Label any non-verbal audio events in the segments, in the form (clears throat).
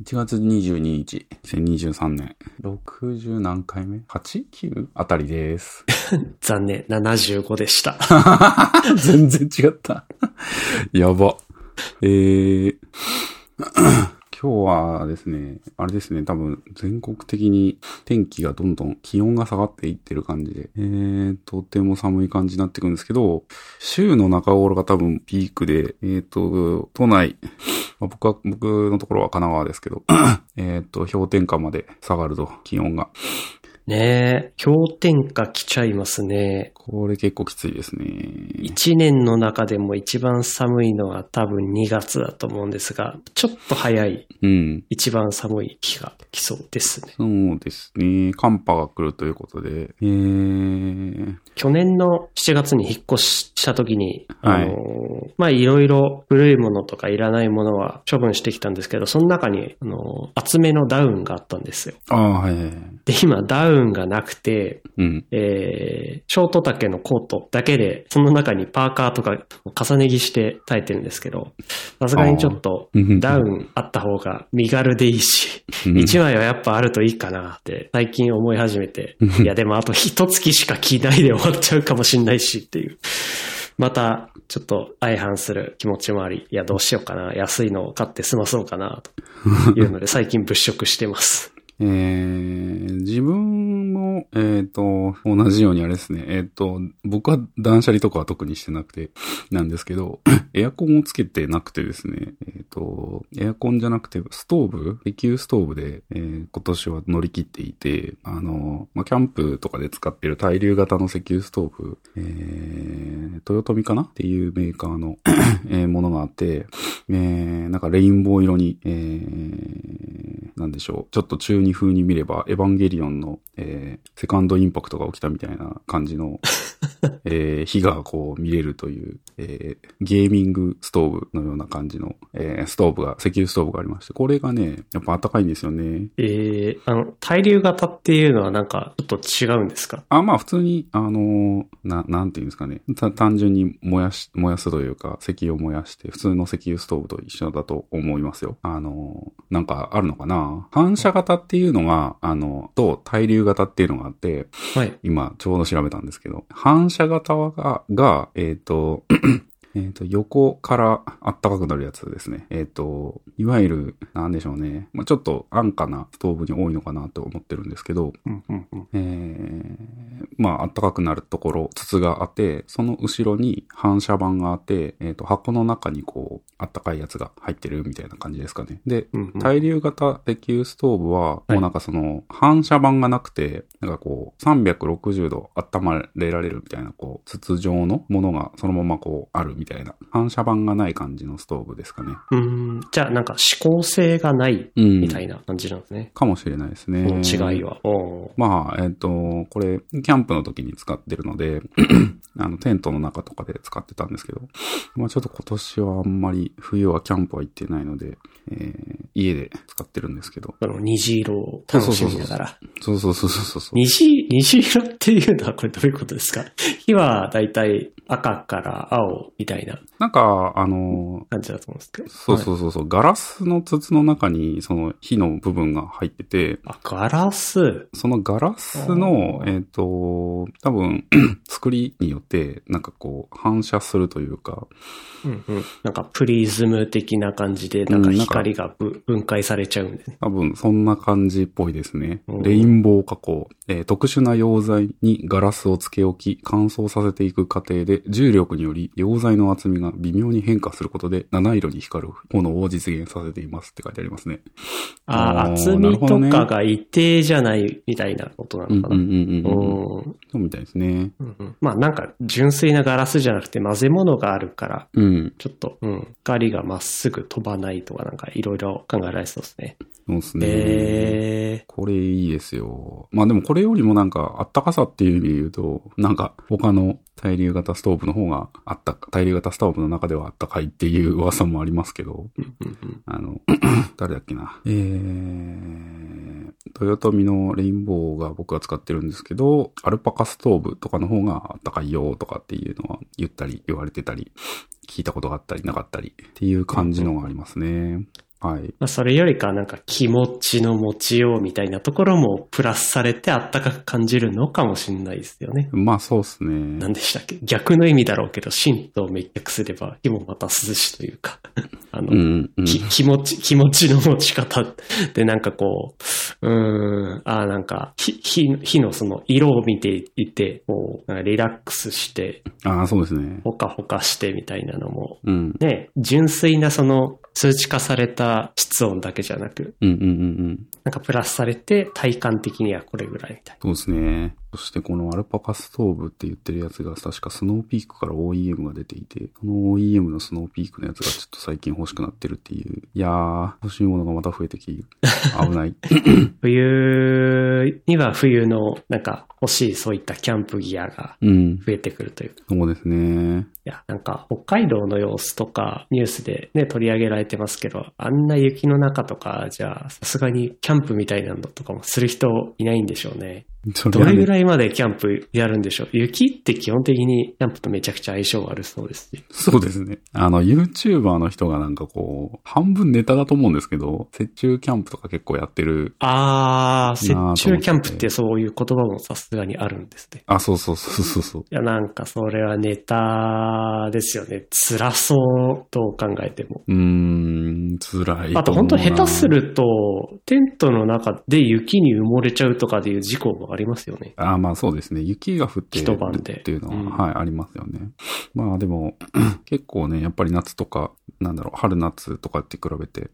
1月22日、2023年、60何回目 ?8?9? あたりです。(laughs) 残念、75でした。(laughs) 全然違った。やば。えー、今日はですね、あれですね、多分全国的に天気がどんどん気温が下がっていってる感じで、えー、とても寒い感じになってくるんですけど、週の中頃が多分ピークで、えーと、都内、まあ僕は、僕のところは神奈川ですけど、(clears throat) えっと、氷点下まで下がると、気温が。ねえ、氷点下来ちゃいますね。これ結構きついですね。一年の中でも一番寒いのは多分2月だと思うんですが、ちょっと早いうん。一番寒い日が来そうですね。そうですね。寒波が来るということで、えー、去年の7月に引っ越した時に、はいあのーまあ、いろいろ古いものとかいらないものは処分してきたんですけど、その中に、あのー厚めのダウンがあったんですよ。ああ、はい。で、今ダウンがなくて、うん。えー、ショート丈のコートだけで、その中にパーカーとか重ね着して耐えてるんですけど、さすがにちょっとダウンあった方が身軽でいいし、うん一枚はやっぱあるといいかなって最近思い始めて、いやでもあと一月しか着ないで終わっちゃうかもしんないしっていう。また、ちょっと相反する気持ちもあり、いやどうしようかな、安いのを買って済まそうかな、というので最近物色してます。えー、自分も、えっ、と、同じようにあれですね。えっ、と、僕は断捨離とかは特にしてなくて、なんですけど、(coughs) エアコンをつけてなくてですね、えっ、と、エアコンじゃなくて、ストーブ石油ストーブで、え今年は乗り切っていて、あの、まあ、キャンプとかで使ってる対流型の石油ストーブ、えー、豊臣かな？っていうメーカーの、(coughs) えものがあって、えー、なんかレインボー色に、えー、なんでしょう。ちょっと中二風に見れば、エヴァンゲリオンの、えー、セカンドインパクトが起きたみたいな感じの、(laughs) えー、火がこう見れるという、えー、ゲーミングストーブのような感じの、えー、ストーブが、石油ストーブがありまして、これがね、やっぱ暖かいんですよね。えー、あの、対流型っていうのはなんかちょっと違うんですか？あ、まあ普通に、あのーな、なんていうんですかね。た単純に燃やし、燃やすというか、石油を燃やして、普通の石油ストーブと一緒だと思いますよ。あのーなんかあるのかな？反射型っていうのが、あの、と対流型っていうのがあって、はい。今ちょうど調べたんですけど、反射型が、が、えっ、と、えっと、横から暖かくなるやつですね。えっ、と、いわゆる、なんでしょうね。まあ、ちょっと安価なストーブに多いのかなと思ってるんですけど、うんうんうん。えー、まあ、暖かくなるところ、筒があって、その後ろに反射板があって、えっ、と、箱の中にこう、暖かいやつが入ってるみたいな感じですかね。で、うんうん対流型石油ストーブは、はいもうなんかその、反射板がなくて、なんかこう、360度温まれられるみたいな、こう、筒状のものがそのままこう、あるみたいな、反射板がない感じのストーブですかね。うーん。じゃあなんか指向性がないうん。みたいな感じなんですね。かもしれないですこね。の違いは。まあ、えっ、と、これ、キャンプの時に使ってるので、(clears throat) あの、テントの中とかで使ってたんですけど、まあちょっと今年はあんまり冬はキャンプは行ってないので、えー家で使ってるんですけど。あの、虹色を楽しみながら。そうそうそうそうそう。虹、虹色っていうのはこれどういうことですか？火はだいたい赤から青みたいななんか、あの感じだと思うんですけど。そうそうそうそう、ガラスの筒の中にその火の部分が入ってて、あ、ガラス。そのガラスの、えっ、と、多分、(clears throat) 作りによって、なんかこう、反射するというか、うんうん。なんかプリズム的な感じで、なんか光がぶ分解されちゃうんですね。多分そんな感じっぽいですねうん。レインボー加工、えー特殊な溶剤にガラスをつけ置き、乾燥させていく過程で、重力により溶剤の厚みが微妙に変化することで、七色に光る炎を実現させていますって書いてありますね。あー、おー厚みとかが一定じゃないみたいなことなうんのかな。うんうんうんうん。うんそうみたいですね。うんうんまあなんか純粋なガラスじゃなくて混ぜ物があるから、うん。ちょっと、うん、光がまっすぐ飛ばないとかなんかいろいろ考えられそうですね。そうですね。えこれいいですよ。まあでもこれよりもなんかあったかさっていう意味で言うと、なんか他の対流型ストーブの方があったか、対流型ストーブの中ではあったかいっていう噂もありますけど、あの、(clears throat) 誰だっけな。えー、豊臣のレインボーが僕が使ってるんですけど、アルパカストーブとかの方があったかいよとかっていうのは言ったり言われてたり、聞いたことがあったりなかったりっていう感じのがありますね。はい。まあ、それよりかなんか気持ちの持ちようみたいなところもプラスされてあったかく感じるのかもしれないですよね。まあそうですね。何でしたっけ？逆の意味だろうけど、神と滅却すれば火もまた涼しというか、(laughs) あの、うん、うん。き気持ち、気持ちの持ち方でなんかこう、うーん、ああなんか、火、火火のその色を見ていて、こう、リラックスして、ああ、そうですね。ほかほかしてみたいなのも、うん。ね、純粋なその数値化された室温だけじゃなく、うんうんうんうん。なんかプラスされて体感的にはこれぐらいみたいそうですね。そしてこのアルパカストーブって言ってるやつが確かスノーピークから OEM が出ていて、その OEM のスノーピークのやつがちょっと最近欲しくなってるっていう。いやー、欲しいものがまた増えてき、危ない。な。(laughs) 冬には冬のなんか欲しいそういったキャンプギアがうん。増えてくるという。そうですね。いや、なんか北海道の様子とかニュースでね、取り上げられてますけど、あんな雪の中とかじゃあさすがにキャンプみたいなのとかもする人いないんでしょうね。どれぐらいまでキャンプやるんでしょう？雪って基本的にキャンプとめちゃくちゃ相性悪そうですし。そうですね。あの、YouTuber の人がなんかこう、半分ネタだと思うんですけど、雪中キャンプとか結構やってる。あー、雪中キャンプってそういう言葉もさすがにあるんですね。あ、そうそうそうそうそう。いや、なんかそれはネタですよね。辛そうと考えても。うーん、辛いあと。本当下手すると、テントの中で雪に埋もれちゃうとかでいう事故もありますよね。あまあそうですね。雪が降ってるっていうのは、うんはい、ありますよね。まあでも、(clears throat) 結構ね、やっぱり夏とか、なんだろう、春夏とかって比べて、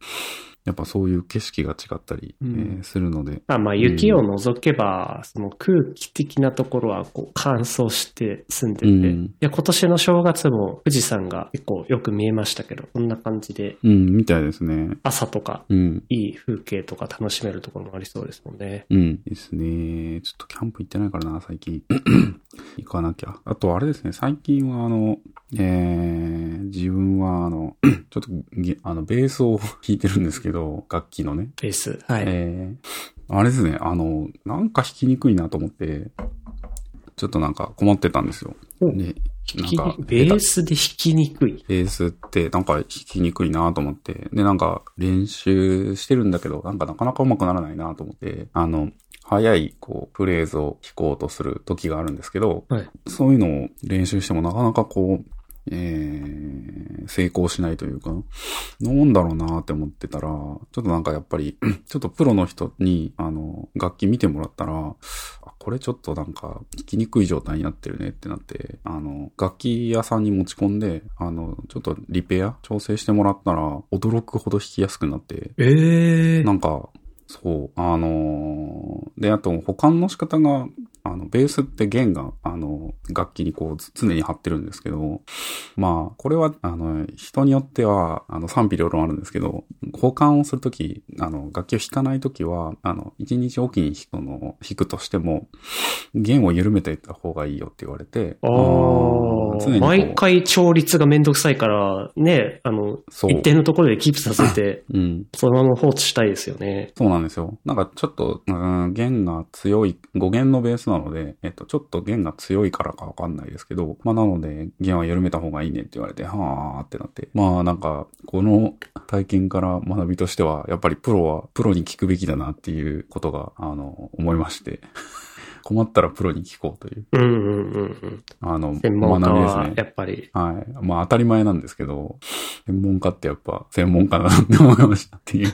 やっぱそういう景色が違ったり、うんえーするので、まあまあ雪を除けば、その空気的なところはこう乾燥して住んでて、うんいや今年の正月も富士山が結構よく見えましたけど、こんな感じでうん、みたいですね。朝とかうん。いい風景とか楽しめるところもありそうですもんね。うん。ですね。ちょっとキャンプ行ってないからな、最近。(clears throat) 行かなきゃ。あと、あれですね、最近はあの、えー、自分はあの、(clears throat) ちょっとげ、あの、ベースを弾いてるんですけど、楽器のね。ベース。はい。えー、あれですね、あの、なんか弾きにくいなと思って、ちょっとなんか困ってたんですよ。おで、なんかに、ベースで弾きにくい。ベースってなんか弾きにくいなと思って、で、なんか練習してるんだけど、なんかなかなか上手くならないなと思って、あの、早い、こう、フレーズを弾こうとする時があるんですけど、はい。そういうのを練習してもなかなかこう、えー、成功しないというか、なんだろうなって思ってたら、ちょっとなんかやっぱり、(clears throat) ちょっとプロの人に、あの、楽器見てもらったら、あこれちょっとなんか、弾きにくい状態になってるねってなって、あの、楽器屋さんに持ち込んで、あの、ちょっとリペア調整してもらったら、驚くほど弾きやすくなって、ええなんか、そう、あのーで、あと保管の仕方が、あの、ベースって弦が、あの、楽器にこう、つ常に張ってるんですけど、まあ、これは、あの、人によっては、あの、賛否両論あるんですけど、保管をするとき、あの、楽器を弾かないときは、あの、一日おきに弾くの、弾くとしても、弦を緩めていった方がいいよって言われて、ああ。毎回調律がめんどくさいから、ね、あの、そう一定のところでキープさせて、(laughs) うん。そのまま放置したいですよね。そうなんですよ。なんかちょっと、うん、弦が強い、5弦のベースなので、えっと、ちょっと弦が強いからかわかんないですけど、まあなので、弦は緩めた方がいいねって言われて、はーってなって。まあなんか、この体験から学びとしては、やっぱりプロは、プロに聞くべきだなっていうことが、あの、思いまして。(laughs) 困ったらプロに聞こうという、うんうんうんうん。あの、専門家は、学びですねや。っぱり、はい。まあ当たり前なんですけど、専門家ってやっぱ専門家だなって思いましたっていう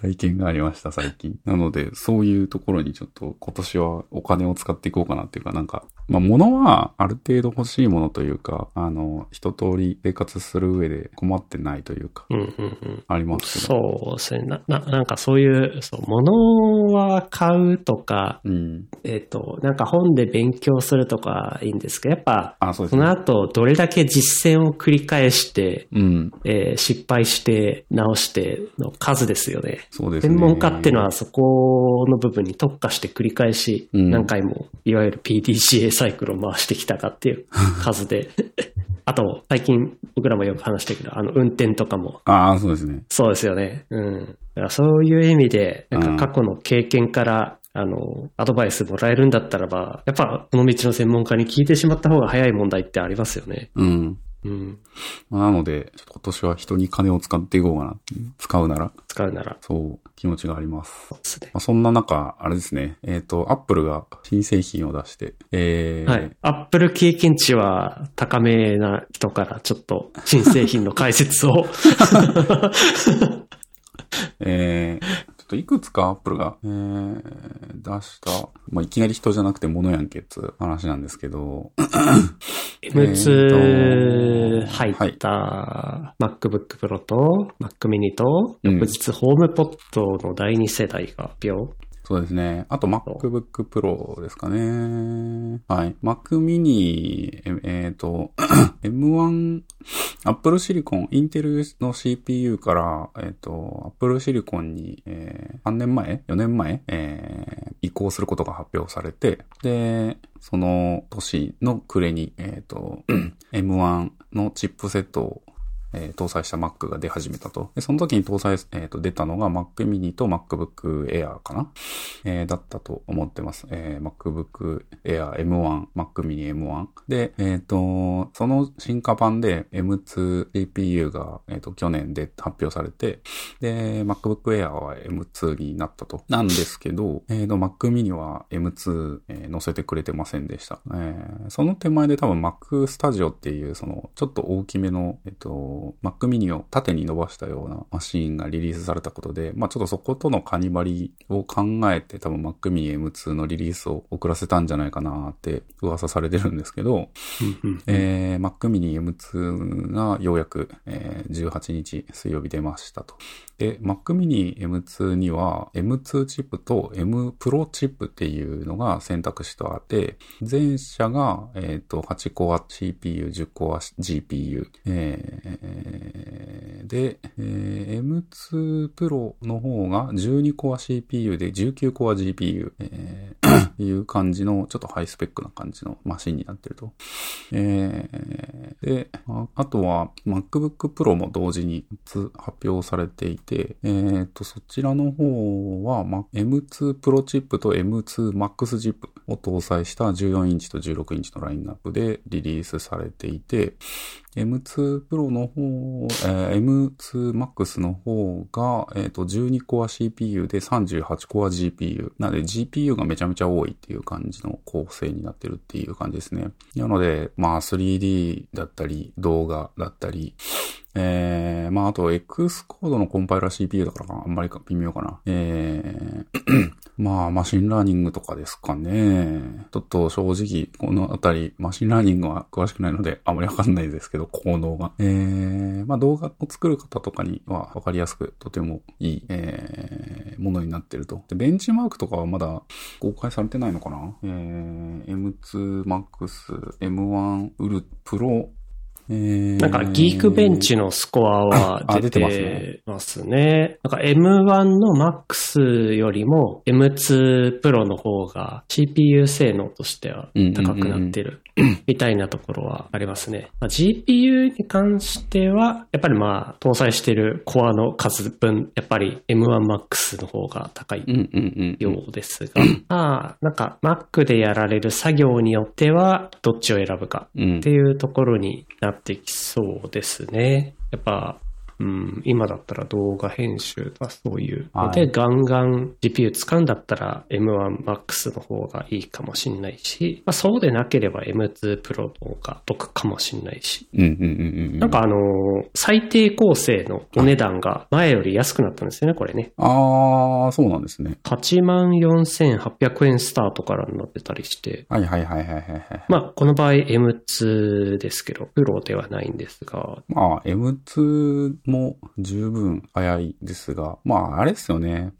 体験がありました、最近。なので、そういうところにちょっと今年はお金を使っていこうかなっていうか、なんか、まあ物はある程度欲しいものというか、あの、一通り生活する上で困ってないというか、うんうんうん。ありますけど。そうですね。な、な、なんかそういう、そう、物は買うとか、うん。えっ、と、なんか本で勉強するとかいいんですけど、やっぱ、あ、そうですそのね。後、どれだけ実践を繰り返して、うん。えー失敗して、直しての数ですよね。そうですね。専門家っていうのはそこの部分に特化して繰り返し、うん何回もいわゆる PDCA サイクルを回してきたかっていう (laughs) 数で。あと、最近僕らもよく話したけど、あの、運転とかもああ、そうですね。そうですよね。うん。だからそういう意味で、なんか過去の経験から、あの、アドバイスもらえるんだったらば、やっぱこの道の専門家に聞いてしまった方が早い問題ってありますよね。うん。ううん。まあなので、ちょっと今年は人に金を使っていこうかな。使うなら、使うなら、そう、気持ちがあります。そね。まあ、そんな中、あれですね。えっ、と、アップルが新製品を出して、えー、はい。アップル経験値は高めな人からちょっと新製品の解説を。(laughs) えー、といくつかアップルが、えー、出した、まあ、いきなり人じゃなくて物やんけっつう話なんですけど、M2 えーと入った MacBook Pro と Mac mini と、うん。翌日 HomePod の第2世代が発表。そうですね。あと MacBook Pro ですかね。はい。Mac mini、ええーと、(coughs) M1、Apple Silicon、インテルの CPU から、えっ、と、Apple Silicon に、えー3年前 ?4 年前？えー移行することが発表されて、で、その年の暮れに、えっ、と、(coughs) M1 のチップセットをえー搭載した Mac が出始めたと。で、その時に搭載、えーと出たのが Mac mini と MacBook Air かな、えーだったと思ってます。えー MacBook Air M1、Mac mini M1。で、えっ、と、その進化版で M2 CPU が、えーと去年で発表されて、で、MacBook Air は M2 になったと。なんですけど、えーと、Mac mini は M2、えー載せてくれてませんでした。えーその手前で多分 Mac Studio っていう、その、ちょっと大きめの、えっ、と、Mac mini を縦に伸ばしたようなマシーンがリリースされたことで、まあちょっとそことのカニバリを考えて多分 Mac mini M2 のリリースを遅らせたんじゃないかなって噂されてるんですけど、えー、Mac mini M2 がようやく、えー18日水曜日出ましたと。で、Mac mini M2 には M2 チップと M Pro チップっていうのが選択肢とあって、前者が、えっ、と、8コア CPU、10コア GPU、えーで、えー M2 Pro の方が12コア CPU で19コア GPU、えー (coughs) いう感じの、ちょっとハイスペックな感じのマシンになってると。えーで、あとは MacBook Pro も同時に発表されていて、えっ、と、そちらの方は、ま、M2 Pro チップと M2 Max チップを搭載した14インチと16インチのラインナップでリリースされていて、M2 Pro の方、えー M2 Max の方が、えっ、と、12コア CPU で38コア GPU。なので GPU がめちゃめちゃ多いっていう感じの構成になってるっていう感じですね。なので、まあ 3D だったり、動画だったり、えー、まああと X コードのコンパイラー CPU だからかあんまり微妙かな。えー、まあ machine learning とかですかね。ちょっと正直、このあたり、 machine learning は詳しくないので、あまりわかんないですけど、効能が。えー、まあ動画を作る方とかにはわかりやすく、とてもいい、えー、ものになってると。で、ベンチマークとかはまだ公開されてないのかなえー、M2 Max、M1 ウルプロ、なんか、ギークベンチのスコアはあ出出てますね。なんか、M1 の MAX よりも M2 Pro の方が CPU 性能としては高くなってるみたいなところはありますね。まあ GPU に関しては、やっぱりまあ、搭載してるコアの数分、やっぱり M1MAX の方が高い。ようですが、(clears throat) まあ、なんか Mac でやられる作業によっては、どっちを選ぶかうんっていうところになってきそうですね。やっぱ、うん、今だったら動画編集とかそういうので、はいガンガン GPU 使うんだったら M1MAX の方がいいかもしんないし、まあ、そうでなければ M2 Pro の方が得かもしんないし。なんかあのー最低構成のお値段が前より安くなったんですよね、これね。あー、そうなんですね。84,800円スタートからになってたりして、はいはいはいはいはいはい。まあ、この場合 M2 ですけど、プロではないんですが、まあ、M2 も十分早いですが、まあ、あれですよね。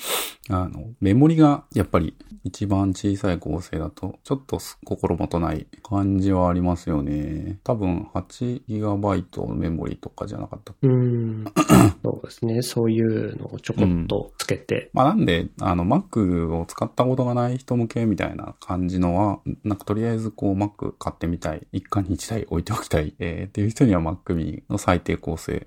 あの、メモリがやっぱり一番小さい構成だと、ちょっと心もとない感じはありますよね。多分 8GB メモリとかじゃなかった。うーん、そうですね、そういうのをちょこっとつけて、まあなんで、あの、Mac を使ったことがない人向けみたいな感じのは、なんかとりあえずこう Mac 買ってみたい。一家に一台置いておきたい。えーっていう人には Mac mini の最低構成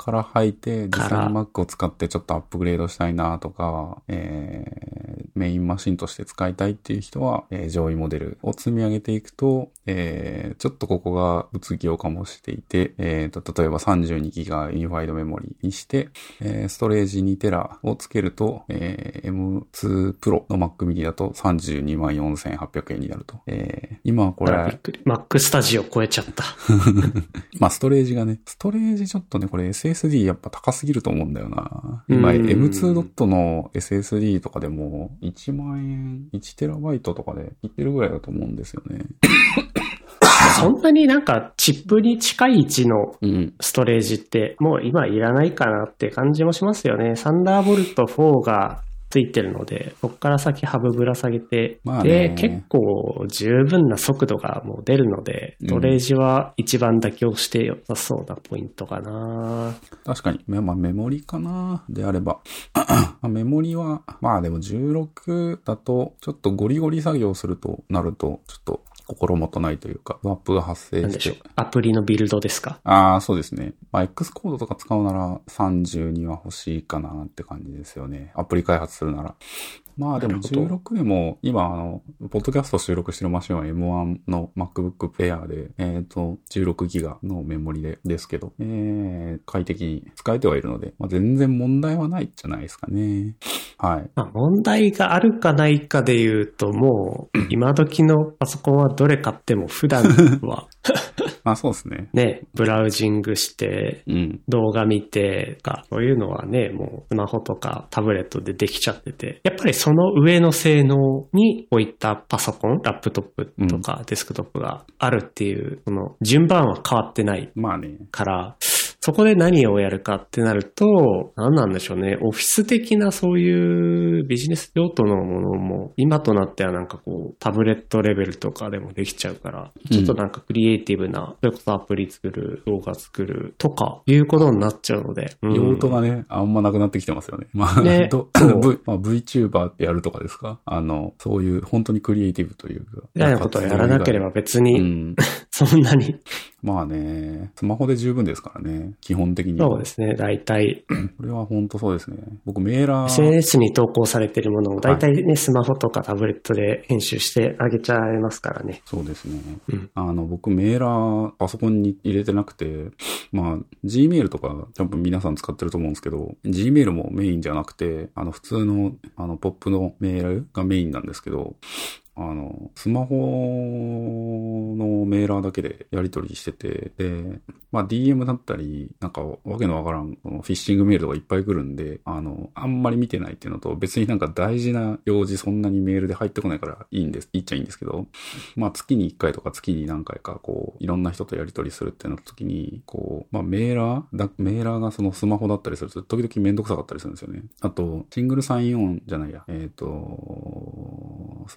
から入って、実際に Mac を使ってちょっとアップグレードしたいなとか、えーメインマシンとして使いたいっていう人は、えー上位モデルを積み上げていくと、えーちょっとここが物議を醸していて、えーと、例えば 32GB ユニファイドメモリにして、えーストレージ 2TB をつけると、えー M2 Pro の Mac mini だと324,800円になると。えー今はこれ。Mac Studio 超えちゃった。(laughs) まあ、ストレージがね、ストレージちょっとね、これ SSD やっぱ高すぎると思うんだよな。今、うん M2 ドットの SSD とかでも、1万円、1テラバイトとかでいってるぐらいだと思うんですよね。そんなになんかチップに近い位置のうん。ストレージってもう今いらないかなって感じもしますよね。サンダーボルト4がついてるので、そこから先ハブぶら下げて、まあねで、結構十分な速度がもう出るので、うんストレージは一番妥協して良さそうなポイントかな。確かに。まあまあ、メモリかな。であれば。(clears throat) まあメモリは、まあでも16だと、ちょっとゴリゴリ作業するとなると、ちょっと心もとないというか、ワップが発生してょう。アプリのビルドですか？ああ、そうですね。まあ、X コードとか使うなら32は欲しいかなって感じですよね。アプリ開発するなら。まあでもなるほど16でも、今あの、ポッドキャスト収録してるマシンは M1 の MacBook Air で、えっ、と、16ギガのメモリで、ですけど、えー、快適に使えてはいるので、まあ、全然問題はないじゃないですかね。はい。まあ、問題があるかないかで言うと、もう、(laughs) 今時のパソコンはどれ買っても普段は (laughs) まあそうですね。ね、ブラウジングして、うん。動画見てか、そういうのはね、もうスマホとかタブレットでできちゃってて、やっぱりその上の性能にこういったパソコン、ラップトップとかデスクトップがあるっていう、その順番は変わってないまあね。そこで何をやるかってなると、何なんでしょうね。オフィス的なそういうビジネス用途のものも、今となってはなんかこう、タブレットレベルとかでもできちゃうから、ちょっとなんかクリエイティブな、それこそアプリ作る、動画作るとか、いうことになっちゃうので。うん用途がね、あんまなくなってきてますよね。まあ、ね (laughs) v まあ、VTuber ってやるとかですか？あの、そういう本当にクリエイティブというか。みたいなことをやらなければ別うに、ん。そんなに。まあね、スマホで十分ですからね。基本的には。そうですね。大体、これは本当そうですね。僕メーラー、SNS に投稿されてるものを大体ね、スマホとかタブレットで編集してあげちゃいますからね。そうですね。うんあの、僕メーラーパソコンに入れてなくて、まあ、Gmail とか多分皆さん使ってると思うんですけど、Gmail もメインじゃなくて、あの、普通の、あの、ポップのメールがメインなんですけど、あの、スマホのメーラーだけでやり取りしてて、で、まあ DM だったり、なんかわけのわからん、フィッシングメールとかいっぱい来るんで、あの、あんまり見てないっていうのと、別になんか大事な用事そんなにメールで入ってこないからいいんです、いいっちゃいいんですけど、まあ月に1回とか月に何回かこう、いろんな人とやり取りするってなった時に、こう、まあメーラーだ、メーラーがそのスマホだったりすると、時々めんどくさかったりするんですよね。あと、シングルサインオンじゃないや、えっ、と、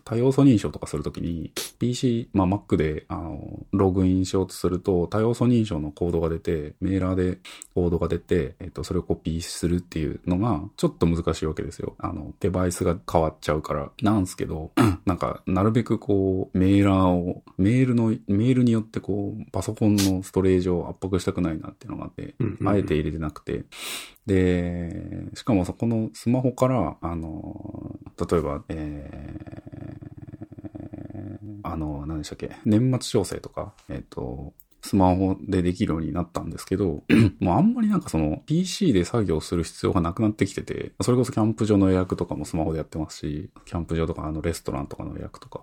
多要素認証とかするときに、PC、まあ Mac で、あの、ログインしようとすると、多要素認証のコードが出て、メーラーでコードが出て、えっ、と、それをコピーするっていうのが、ちょっと難しいわけですよ。あの、デバイスが変わっちゃうから。なんすけど、(clears throat) なんか、なるべくこう、メーラーを、メールの、メールによってこう、パソコンのストレージを圧迫したくないなっていうのがあって、あえて入れてなくて、で、しかもそこのスマホから、あの、例えば、えー、あの、何でしたっけ、年末調整とか、えっ、と、スマホでできるようになったんですけど、(clears throat) もうあんまりなんかその PC で作業する必要がなくなってきてて、それこそキャンプ場の予約とかもスマホでやってますし、キャンプ場とかあのレストランとかの予約とか、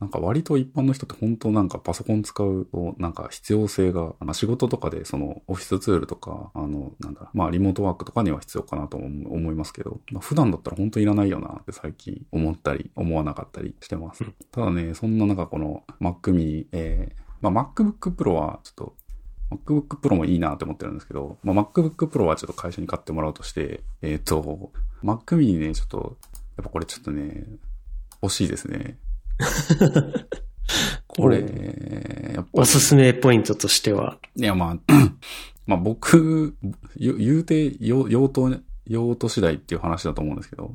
なんか割と一般の人って本当なんかパソコン使うとなんか必要性が、まあ仕事とかでそのオフィスツールとか、あの、なんだ、まあリモートワークとかには必要かなと思思いますけど、まあ普段だったら本当いらないよなって最近思ったり、思わなかったりしてます。ただね、そんな中この Mac mini、えー、まあ MacBook Pro はちょっと MacBook Pro もいいなって思ってるんですけど、まあ、MacBook Pro はちょっと会社に買ってもらうとして、えっ、と、Mac mini ね、ちょっと、やっぱこれちょっとね、欲しいですね。(laughs) これ、やっぱおすすめポイントとしては、いや、まあ、(clears throat) まあ僕、ゆ言うて用用途、用途次第っていう話だと思うんですけど、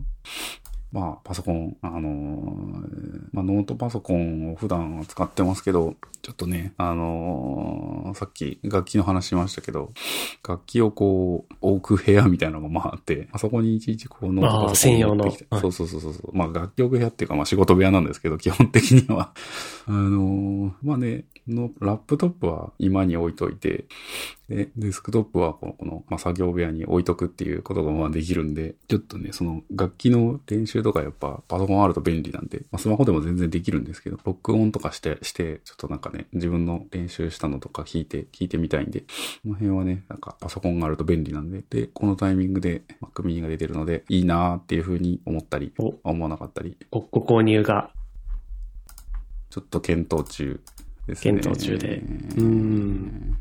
まあ、パソコン、あのーまあ、ノートパソコンを普段は使ってますけど、ちょっとね、あのーさっき楽器の話しましたけど、楽器をこう、置く部屋みたいなのがまああって、あそこにいちいちこうノートパソコンあー専用の持ってきてそうそうそうそう。まあ、楽器置く部屋っていうか、まあ仕事部屋なんですけど、(laughs) 基本的には。あのーまあね、の、ラップトップは今に置いといて、で、デスクトップはこの、このまあ、作業部屋に置いとくっていうことがまあできるんで、ちょっとね、その楽器の練習とかやっぱパソコンあると便利なんで、まあ、スマホでも全然できるんですけど、録音とかして、して、ちょっとなんかね、自分の練習したのとか聞いて、聞いてみたいんで、この辺はね、なんかパソコンがあると便利なんで、で、このタイミングで Mac mini が出てるので、いいなーっていう風に思ったり、お思わなかったり、ごご購入がちょっと検討中ですね。検討中で。うーん。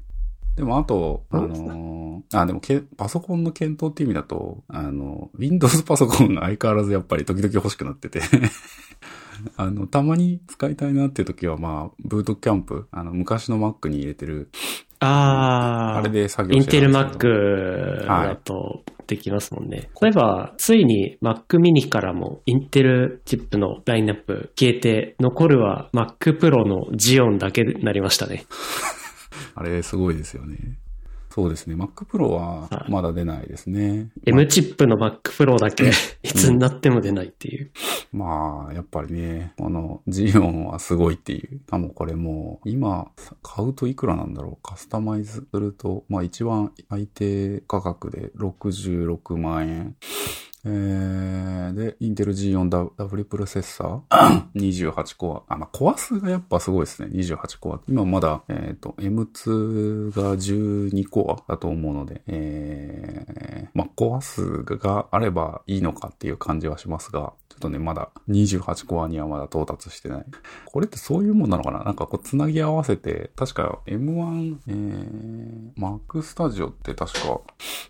でも、あと、あ？のーあ、でもけ、パソコンの検討っていう意味だと、あの、Windows パソコンが相変わらずやっぱり (laughs) 時々欲しくなってて、(laughs) あの、たまに使いたいなっていう時は、まあ、ブートキャンプ、あの、昔の Mac に入れてる、ああ。あれで作業してインテル Mac だとできますもんね。例えば、ついに Mac mini からもインテルチップのラインナップ消えて、残るは Mac Pro の Xeon だけになりましたね。(laughs) あれすごいですよね。そうですね。Mac Pro はまだ出ないですね。M チップの Mac Pro だけ (laughs) いつになっても出ないっていう。まあ、やっぱりね、このジオンはすごいっていう。かもこれもう、今、買うといくらなんだろう。カスタマイズすると、まあ一番最低価格で66万円。えー、で、インテル G4 ダダブルプロセッサー (coughs) 28コア。あ、まあ、コア数がやっぱすごいですね。28コア。今まだ、えっ、と、M2 が12コアだと思うので、えー、まあ、コア数があればいいのかっていう感じはしますが、とね、まだ28コアにはまだ到達してない。これってそういうもんなのかな？なんかこう、つなぎ合わせて、確か M1、えー、Mac Studio って確か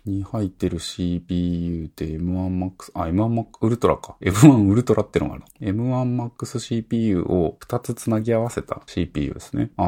に入ってる CPU って M1 Max、あ、M1 Max Ultra か。M1 Ultra ってのがある。M1 Max CPU を2つつなぎ合わせた CPU ですね。あ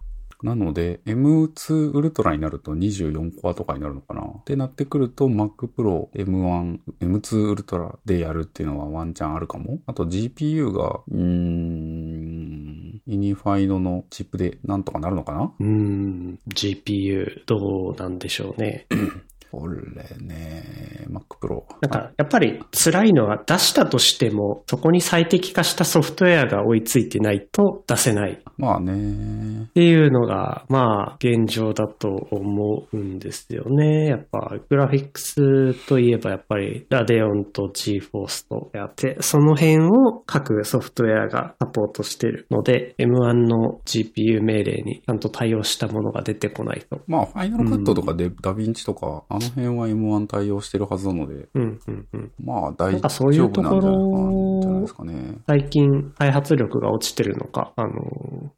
ー。なので、M2 ウルトラになると24コアとかになるのかなってなってくると Mac Pro M1、M2 ウルトラでやるっていうのはワンチャンあるかも。あと GPU が、うーん、イニファイドのチップでなんとかなるのかなうーん、GPU どうなんでしょうね。(coughs) これね、Mac Pro。なんか、やっぱり辛いのは出したとしても、そこに最適化したソフトウェアが追いついてないと出せないっまあね、ていうのが、まあ、現状だと思うんですよね。やっぱ、グラフィックスといえばやっぱり、ラデオンと GForce とやって、その辺を各ソフトウェアがサポートしてるので、M1 の GPU 命令にちゃんと対応したものが出てこないと。まあ、ファイナルカットとかで、ダヴィンチとか、あの辺は M1 対応してるはずなので、うん、うん、うん。まあ、大なんかそういう丈夫なんじゃないところじゃないですかね。最近開発力が落ちてるのか、あの、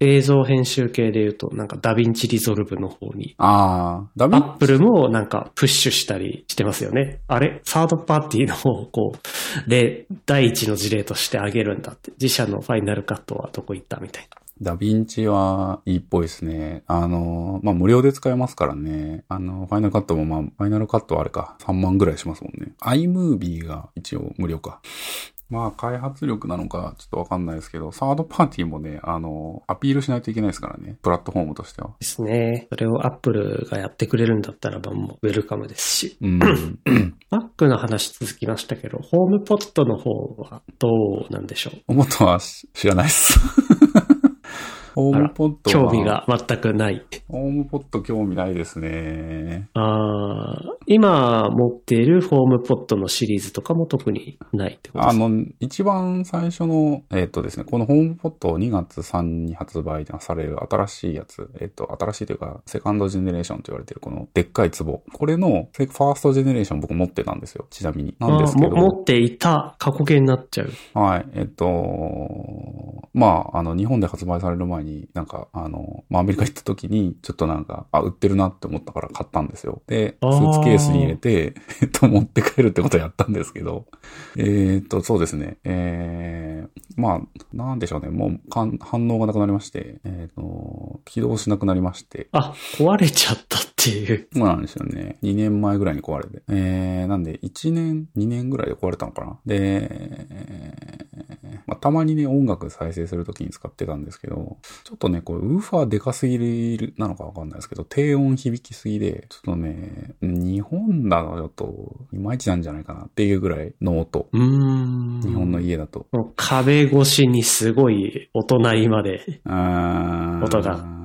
映像編集系で言うと、なんかダヴィンチリゾルブの方に、ああ、ダヴィンアップルもなんかプッシュしたりしてますよね。あれ？サードパーティーの方をこう、例、第一の事例としてあげるんだって。自社のファイナルカットはどこ行ったみたいな。ダヴィンチはいいっぽいですね。あの、まあ、無料で使えますからね。あの、ファイナルカットもまあ、ファイナルカットはあれか、3万ぐらいしますもんね。iMovie が一応無料か。まあ、開発力なのか、ちょっとわかんないですけど、サードパーティーもね、あの、アピールしないといけないですからね。プラットフォームとしては。ですね。それをアップルがやってくれるんだったらばもうウェルカムですし。うん。(coughs) Mac の話続きましたけど、ホームポットの方はどうなんでしょう？思ったはし知らないです。ホームポットは興味。が全くない。ホームポット興味ないですね。あー今持っているホームポットのシリーズとかも特にないってことですか？あの、一番最初の、えっ、とですね、このホームポット2月3に発売される新しいやつ、えっ、と、新しいというか、セカンドジェネレーションと言われてるこのでっかい壺。これの、ファーストジェネレーション僕持ってたんですよ。ちなみに。なんですけど。持っていた過去形になっちゃう。はい。えっと、まあ、あの、日本で発売される前に、なんか、あの、まあ、アメリカ行った時に、ちょっとなんか、あ、売ってるなって思ったから買ったんですよ。で、スあーーツケースに入れて、(laughs) えっと、持って帰るってことをやったんですけど、えーっと、そうですね。えー、まあ、なんでしょうね。もう、かん反応がなくなりまして、えーっと、起動しなくなりまして、あ、壊れちゃったっていう。そうなんですよね。2年前ぐらいに壊れて。えー、なんで、1年、2年ぐらいで壊れたのかな。で、たまにね、音楽再生するときに使ってたんですけど、ちょっとね、これ、ウーファーでかすぎるなのかわかんないですけど、低音響きすぎで、ちょっとね、日本だとちょっと、いまいちなんじゃないかなっていうぐらいの音。うーん。日本の家だと。壁越しにすごいお隣まで音が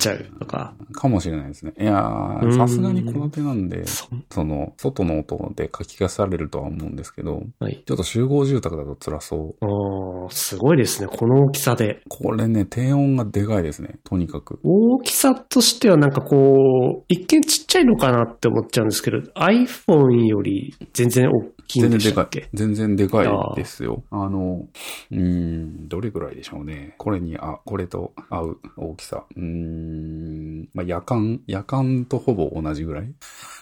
ちゃうとか。かもしれないですね。いやうんー、さすがに戸建てなんで、そその、外の音で書き消されるとは思うんですけど、はい。ちょっと集合住宅だと辛そう。おーすごいですね。この大きさで。これね、低音がでかいですね。とにかく。大きさとしてはなんかこう、一見ちっちゃいのかなって思っちゃうんですけど、iPhone より全然大きいん全然でかい。全然でかいですよ。あの、うーん、どれぐらいでしょうね。これに、あ、これと合う大きさ。うーん、まあ、夜間、夜間とほぼ同じぐらい？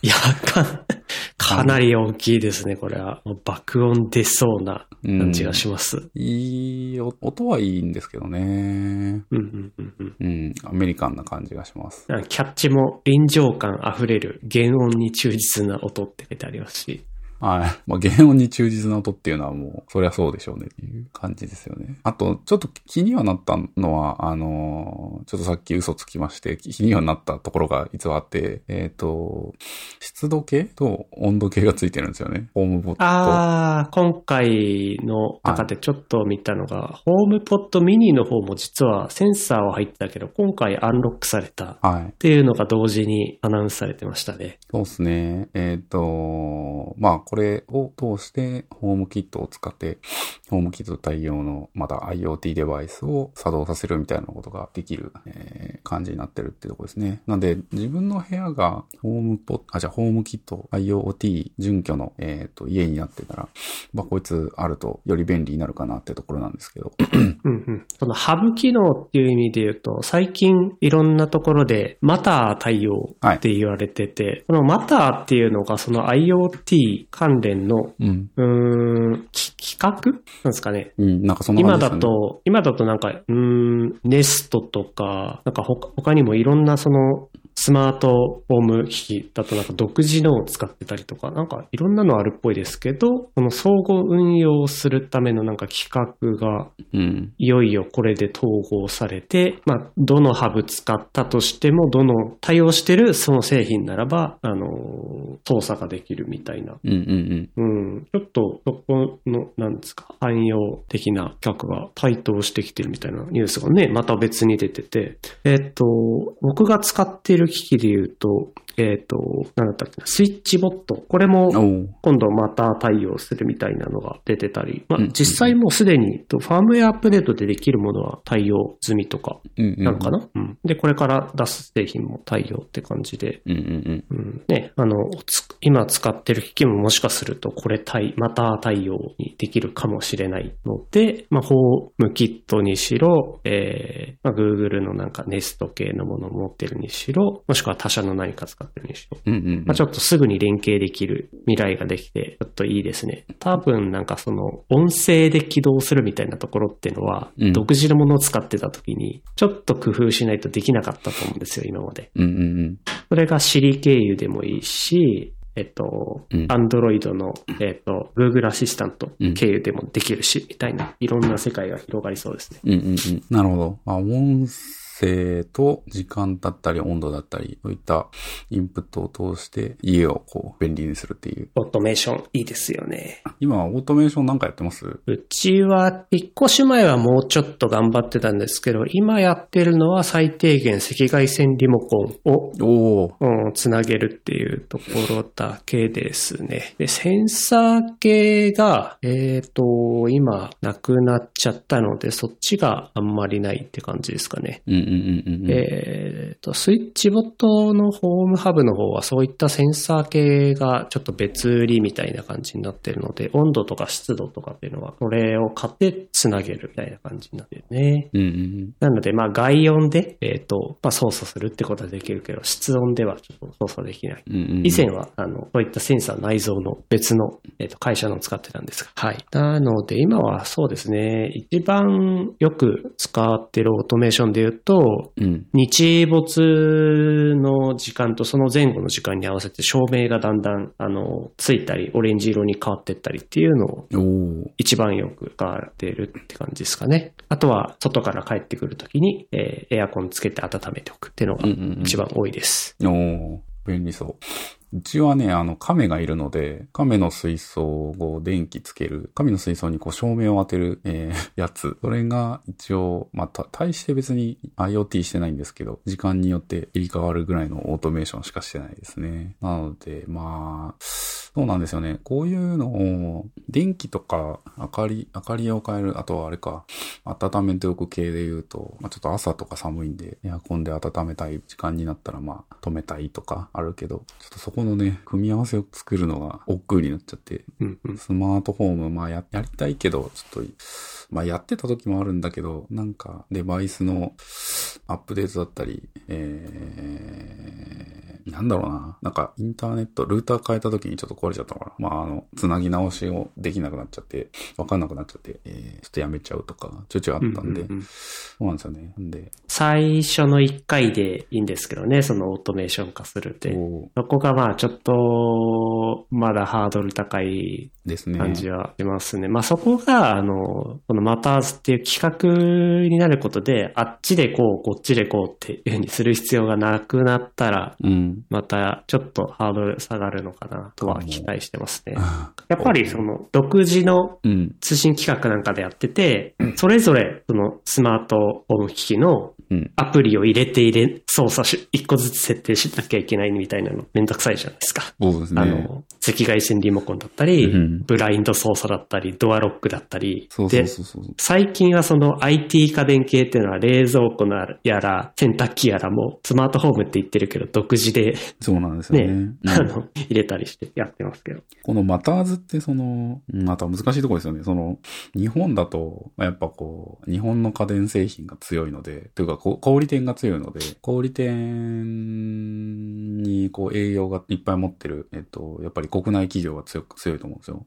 いや、か、(laughs) かなり大きいですね、これは。爆音出そうな感じがします。いい、お音はいいんですけどね。うん、うん、うん、うん。うん、アメリカンな感じがします。キャッチも臨場感あふれる原音に忠実な音って書いてありますし。はい。まあ、原音に忠実な音っていうのはもう、そりゃそうでしょうねっていう感じですよね。あと、ちょっと気にはなったのは、あのーちょっとさっき嘘つきまして、気にはなったところが実はあって、えっ、と、湿度計と温度計がついてるんですよね。ホームボット。ああ、今回の中でちょっと見たのが、ホームポットミニの方も実はセンサーは入ってたけど、今回アンロックされたっはい。ていうのが同時にアナウンスされてましたね。そうですね。えっ、と、まあ、これを通して、ホームキットを使って、ホームキット対応の、また IoT デバイスを作動させるみたいなことができる、えー感じになってるっていうところですね。なんで、自分の部屋が、ホームポッあ、じゃあ、ホームキット、IoT 準拠の、えっ、と、家になってたら、まあ、こいつあると、より便利になるかなってところなんですけど。(coughs) うんうん。そのハブ機能っていう意味で言うと、最近いろんなところでマター対応って言われてて、このマターっていうのがその IoT 関連のうん。うーん、き企画？なんですかね。うん、なんかそんな感今だ。と、今だとなんか、うーん、ネストとか、なんか他他にもいろんなその、スマートフォーム機器だとなんか独自のを使ってたりとか、なんかいろんなのあるっぽいですけど、この総合運用するためのなんか企画がうん。いよいよこれで統合されて、まあ、どのハブ使ったとしても、どの対応してるその製品ならば、あのー操作ができるみたいな。うんうんうん。ちょっと、そこの、なんですか、汎用的な企画が台頭してきてるみたいなニュースがね、また別に出てて、えっ、と、僕が使っている機器で言うと、えっ、と、なんだったっけな、スイッチボット。これも今度また対応するみたいなのが出てたり、まあうんうん、実際もうすでにとファームウェアアップデートでできるものは対応済みとかうんうん。なのかな、うん。で、これから出す製品も対応って感じで、うんうんうん。うん、ね、あの、つ今使ってる機器ももしかするとこれ対、また対応にできるかもしれないので、まあ、ホームキットにしろ、えー、まあ、Google のなんか Nest 系のものを持ってるにしろ、もしくは他社の何か使ってるにしろ、うんうんうん。まあ、ちょっとすぐに連携できる未来ができて、ちょっといいですね。多分なんかその音声で起動するみたいなところっていうのは、独自のものを使ってた時に、ちょっと工夫しないとできなかったと思うんですよ、今まで。うんうんうん。それが Siri 経由でもいいし、えっと、うん Android の、えっと、Google アシスタント経由でもできるし、みたいな、いろんな世界が広がりそうですね。うんうんうん。なるほど。まあ、音声と時間だったり温度だったり、そういったインプットを通して家をこう便利にするっていう。オートメーションいいですよね。今、オートメーションなんかやってます？うちは、引っ越し前はもうちょっと頑張ってたんですけど、今やってるのは最低限赤外線リモコンを。うんつなげるっていうところだけですね。で、センサー系が、えっ、と、今、なくなっちゃったので、そっちがあんまりないって感じですかね。うん。えっ、と、スイッチボットのホームハブの方はそういったセンサー系がちょっと別売りみたいな感じになってるので、温度とか湿度とかっていうのは、これを買ってつなげるみたいな感じになってるね。うんうんなので、まあ、外音で、えっ、と、まあ、操作するってことはできるけど、室温ではちょっと操作できない。以前は、あの、そういったセンサー内蔵の別の、えっ、と、会社のを使ってたんですが。はい。なので、今はそうですね、一番よく使ってるオートメーションで言うと、と、うん。日没の時間とその前後の時間に合わせて照明がだんだん、あの、ついたり、オレンジ色に変わってったりっていうのを。一番よく使われているって感じですかね。あとは、外から帰ってくるときに、えーエアコンつけて温めておくっていうのがうんうんうん一番多いです。おー、便利そう。うちはね、あの、亀がいるので、亀の水槽を電気つける、亀の水槽にこう照明を当てる、えー (laughs) やつ。それが一応、まあ、た、対して別に IoT してないんですけど、時間によって入り替わるぐらいのオートメーションしかしてないですね。なので、まあ、そうなんですよね。こういうのを、電気とか、明かり、明かりを変える、あとはあれか、温めておく系で言うと、まあ、ちょっと朝とか寒いんで、エアコンで温めたい時間になったら、まあ、止めたいとかあるけど、ちょっとそこのね、組み合わせを作るのが億劫になっちゃって、うんうん。スマートフォーム、まあや、やりたいけど、ちょっと、まあやってた時もあるんだけど、なんかデバイスのアップデートだったり、えー、なんだろうな。なんかインターネット、ルーター変えた時にちょっと壊れちゃったのかな。まああの、つなぎ直しをできなくなっちゃって、わかんなくなっちゃって、えー、ちょっとやめちゃうとか、ちょいちょいあったんで、うんうんうんそうなんですよね。んで、最初の1回でいいんですけどね、そのオートメーション化するって。こそこがまあちょっと、まだハードル高い。感じはしますね。まあそこが、あの、このマターズっていう企画になることで、あっちでこう、こっちでこうっていうふうにする必要がなくなったら、うん。またちょっとハードル下がるのかなとは期待してますね。やっぱりその独自のうん。通信規格なんかでやってて、それぞれそのスマートフォン機器のうん。アプリを入れて入れ、操作し、一個ずつ設定しなきゃいけないみたいなのめんどくさいじゃないですか。そうですね。あの、赤外線リモコンだったり、うんブラインド操作だったり、ドアロックだったり。で。最近はその IT 家電系っていうのは冷蔵庫のやら、洗濯機やらもスマートフォームって言ってるけど、独自でそうなんですよね、ね。うんあの、入れたりしてやってますけど。このマターズってその、うんまた難しいところですよね。その、日本だと、まあやっぱこう、日本の家電製品が強いので、というか小売店が強いので、小売店にこう営業がいっぱい持ってる、えっと、やっぱり国内企業が強く、強いと思うんですよ。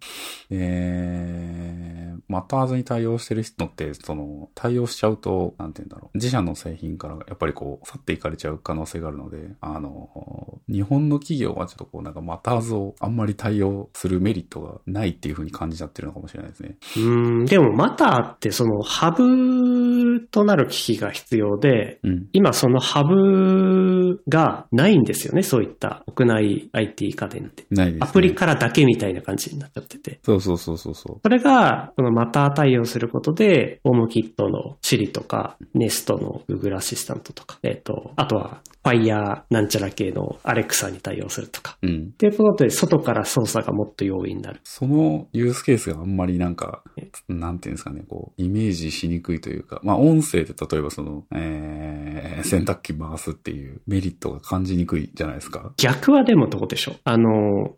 えー、マターズに対応してる人って、その、対応しちゃうと、なんて言うんだろう。自社の製品からやっぱりこう、去っていかれちゃう可能性があるので、あの、日本の企業はちょっとこう、なんかマターズをあんまり対応するメリットがないっていう風に感じちゃってるのかもしれないですね。うーん、でもまたってそのハブとなる機器が必要で、うん。今そのハブがないんですよね、そういった屋内 IT 家電って。ないです、プリからだけみたいな感じになっちゃってて。そうそうそうそうそう。それが、このマター対応することで、ホームキットの Siri とか、Nest の Google アシスタントとか、えっ、と、あとは Fire なんちゃら系の Alexa に対応するとか。うん。っていうことで、外から操作がもっと容易になる。そのユースケースがあんまりなんか、なんていうんですかね、こう、イメージしにくいというか、まあ音声で例えばその、えー、洗濯機回すっていうメリットが感じにくいじゃないですか。逆はでもどうでしょうあの、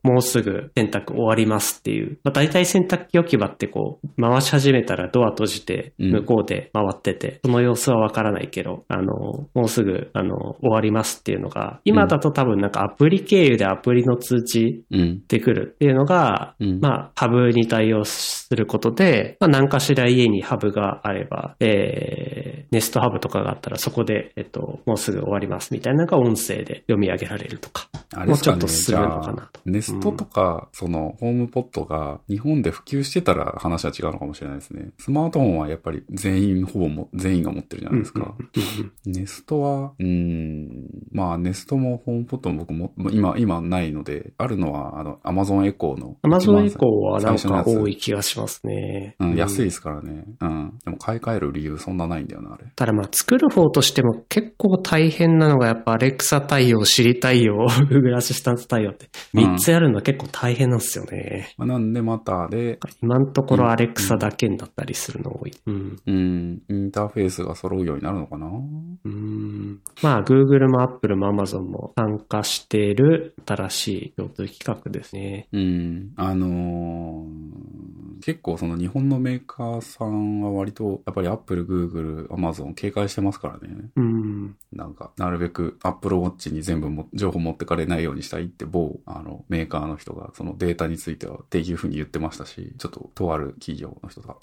もうすぐ洗濯終わりますっていう。まあ、大体洗濯機置き場ってこう、回し始めたらドア閉じて、うん向こうで回ってて、その様子はわからないけど、あの、もうすぐ、あの、終わりますっていうのが、今だと多分なんかアプリ経由でアプリの通知うん。でくるっていうのが、うんまあ、ハブに対応することで、まあ、何かしら家にハブがあれば、えー、ネストハブとかがあったらそこで、えっと、もうすぐ終わりますみたいなのが音声で読み上げられるとか。あれね、もうちょっと進むのかなとネストとか、その、ホームポットが日本で普及してたら話は違うのかもしれないですね。スマートフォンはやっぱり全員、ほぼも、全員が持ってるじゃないですか。ネストは、うーん、まあ、ネストもホームポットも僕も、今、今ないので、あるのは、あの、アマゾンエコーの。アマゾンエコーはなんか多い気がしますね。うん、安いい。ですからね。うん。でも買い替える理由そんなないんだよな、あれ。ただまあ作る方としても結構大変なのがやっぱ Alexa 対応、Siri 対応、Google アシスタント対応って3つやるの結構大変なんですよね。まあ、なんでまたで、今のところ Alexa だけになったりするの多い。うん。うん、インターフェースが揃うようになるのかな？うんまあ Google も Apple も Amazon も参加している新しい共通企画ですね。うん。あのー結構その日本のメーカーさんは割と、やっぱり Apple、Google、Amazon 警戒してますからね。うん。なんか、なるべく Apple Watch に全部も情報持ってかれないようにしたいって某、あの、メーカーの人がそのデータについてはっていうふうに言ってましたし、ちょっととある企業の人が。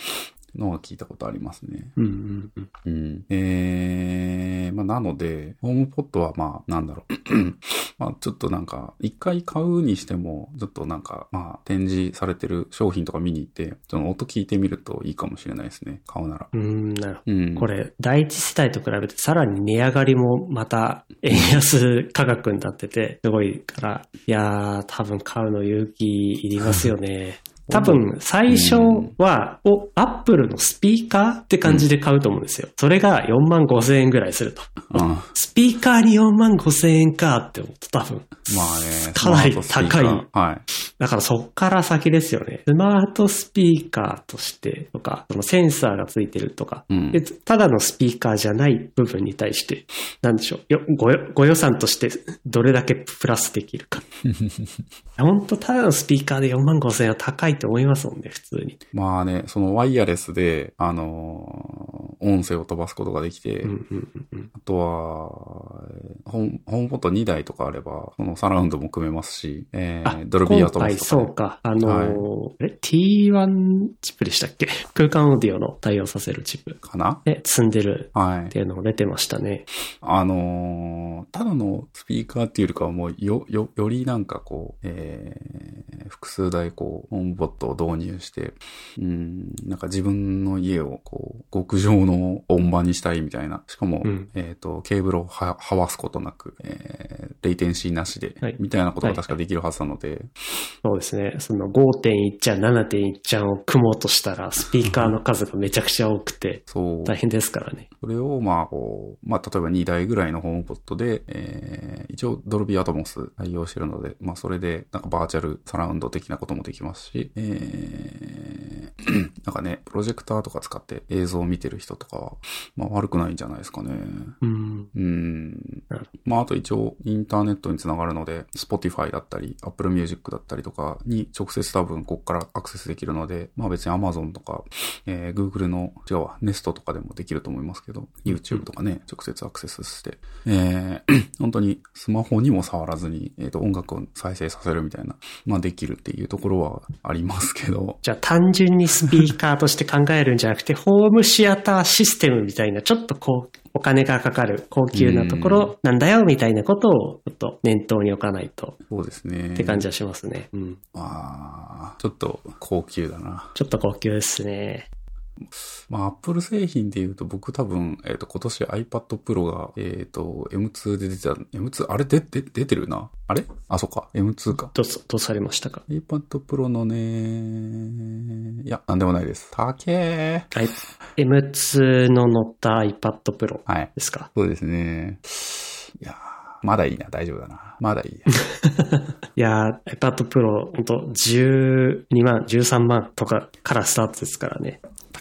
のは聞いたことありますね。うんうんうん。うん。えー、まあ、なので、ホームポットはまあ、なんだろう。(clears throat) まあ、ちょっとなんか、一回買うにしても、ちょっとなんか、まあ、展示されてる商品とか見に行って、その音聞いてみるといいかもしれないですね。買うなら。うーん、なるほど。うん。これ、第一世代と比べてさらに値上がりもまた円安価格になってて、すごいから、いやー、多分買うの勇気いりますよね。多分、最初は、お、アップルのスピーカーって感じで買うと思うんですよ。それが4万5千円ぐらいすると。あスピーカーに4万5千円かって思うと多分。まあね。かなり高いはい。だからそっから先ですよね。スマートスピーカーとしてとか、そのセンサーがついてるとか、うんでただのスピーカーじゃない部分に対して、なんでしょう。よごよご予算としてどれだけプラスできるか。(laughs) 本当ただのスピーカーで4万5千円は高いと思いますもんね、普通に。まあね、そのワイヤレスで、あのー音声を飛ばすことができて、うんうんうんうん。あとは、えーホームポット2台とかあれば、そのサラウンドも組めますし、えー、ドルビーアトモ今回スとか、ね。そうか。あのーえ T1 チップでしたっけ？(laughs) 空間オーディオの対応させるチップ。かな？で、積んでるはいって。いうのも出てましたね。あのーただのスピーカーっていうよりかはもう、よ、よ、よりなんかこう、えー、複数台こう、ホームポットを導入して、うん、なんか自分の家をこう、極上の音場にしたいみたいな。しかも、うんえっ、と、ケーブルをは、はわすことなく、えー、レイテンシーなしで、はいみたいなことが確かできるはずなので、そうですね。その5.1ちゃん、7.1ちゃんを組もうとしたら、スピーカーの数がめちゃくちゃ多くて、(laughs) そう。大変ですからね。それを、まあ、こう、まあ、例えば2台ぐらいのホームポットで、えー、一応ドルビーアトモス対応してるので、まあ、それで、なんかバーチャルサラウンド的なこともできますし、えー、(clears throat) なんかね、プロジェクターとか使って映像を見てる人とかは、まあ、悪くないんじゃないですかね。うん。うん。まあ、あと一応、インターネットにつながるので、Spotify だったり、Apple Music だったりとかに直接多分ここからアクセスできるので、まあ別に Amazon とか、えー Google の、違うわ、Nest とかでもできると思いますけど、YouTube とかね、直接アクセスして、えー (clears throat) 本当にスマホにも触らずに、えっ、と、音楽を再生させるみたいな、まあできるっていうところはありますけど、じゃあ単純にスピーカーとして考えるんじゃなくて、ホームシアターシステムみたいな、ちょっとこう、お金がかかる高級なところなんだよ、みたいなことを、ちょっと念頭に置かないと、そうですね。って感じはしますね。うん。まあ、ちょっと高級だな。ちょっと高級ですね。まあ、Apple 製品で言うと僕多分、えっ、と、今年 iPad Pro が、えっ、と、M2 で出てた、M2、あれで、で、出てるな。あれ？あ、そっか。M2 か。どうぞ、どうされましたか？iPad Pro のね、いや、なんでもないです。たけー。はい ?M2 の乗った iPad Pro はい。ですか？そうですね。いやーまだいいな。大丈夫だな。まだいいや。(laughs) いやー、iPad Pro、ほんと、12万、13万とかからスタートですからね。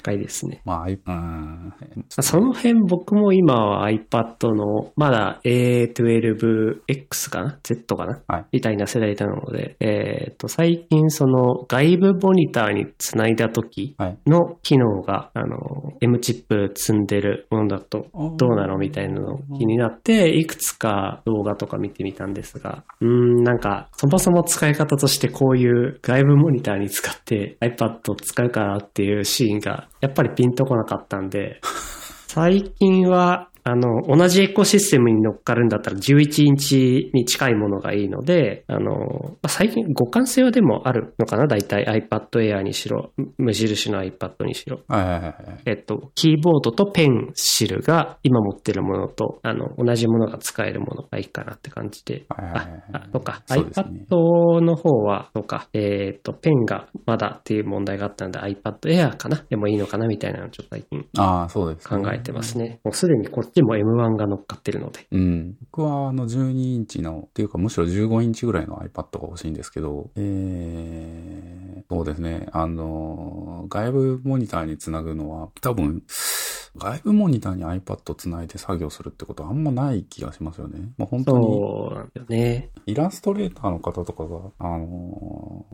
高いですね。まあ、うん。その辺僕も今は iPad の、まだ A12X かな ?Z かな？はい。みたいな世代なので、えっ、と、最近その外部モニターにつないだ時はい。の機能が、あの、M チップ積んでるものだとどうなのみたいなの気になって、いくつか動画とか見てみたんですが、うーん、なんか、そもそも使い方としてこういう外部モニターに使って iPad を使うからっていうシーンが、やっぱりピンとこなかったんで、最近は、あの、同じエコシステムに乗っかるんだったら11インチに近いものがいいので、あの、まあ最近互換性はでもあるのかな？大体 iPad Air にしろ、無印の iPad にしろ。えっと、キーボードとペンシルが今持ってるものと、あの、同じものが使えるものがいいかなって感じで。はいはいはいあ、あそうか。ね iPad の方は、そうか。えっと、ペンがまだっていう問題があったんで iPad Air かな？でもいいのかな？みたいなのをちょっと最近ああ、そうです、考えてますね。もうすでにこっちも M1 が乗っかってるので。うん。僕はあの12インチの、っていうかむしろ15インチぐらいの iPad が欲しいんですけど、えー、そうですね。あの、外部モニターにつなぐのは多分、外部モニターに iPad つないで作業するってことはあんまない気がしますよね。まあ、本当に。そうなんだよね。イラストレーターの方とかが、あの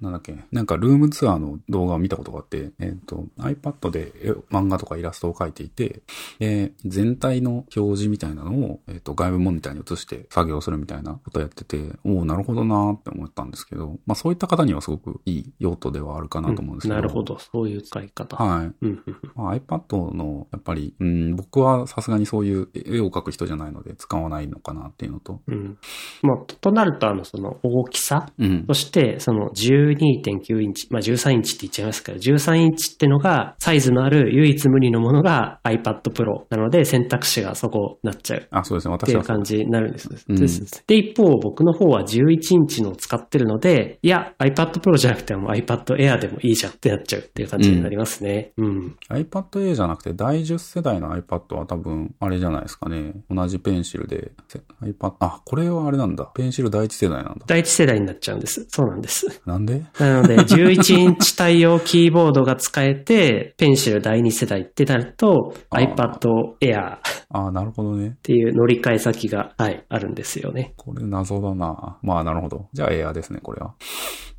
ー、なんだっけ、なんかルームツアーの動画を見たことがあって、えっ、ー、と、iPad で漫画とかイラストを描いていて、で、全体の表示みたいなのを、えっ、ー、と、外部モニターに移して作業するみたいなことをやってて、おおなるほどなーって思ったんですけど、まあそういった方にはすごくいい用途ではあるかなと思うんですけど。うん、なるほど。そういう使い方。はい。まあ、iPad の、やっぱり、うん、僕はさすがにそういう絵を描く人じゃないので使わないのかなっていうのと。うん。まあ、となると、あの、その大きさ、うん、そして、その12.9インチ、まあ13インチって言っちゃいますけど、13インチってのが、サイズのある唯一無二のものが iPad Pro なので、選択肢がそこになっちゃう。あ、そうですね。私は。っていう感じになるんです。うん、で、一方、僕の方は11インチのを使ってるので、いや、iPad Pro じゃなくても iPad Air でもいいじゃんってなっちゃうっていう感じになりますね。うん。うん、iPad Air じゃなくて、第10世代の iPad は多分、あれじゃないですかね。同じペンシルで、iPad、あ、これはあれなんだ。ペンシル第1世代なんだ。第1世代になっちゃうんです。そうなんです。なんで？なので、11インチ対応キーボードが使えて、ペンシル第2世代ってなると、(laughs) iPad Air。ああ、なるほどね。っていう乗り換え先が、はい、あるんですよね。これ謎だな。まあ、なるほど。じゃあ Air ですね、これは。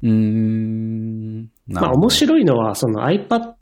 うーん。まあ面白いのは、その iPad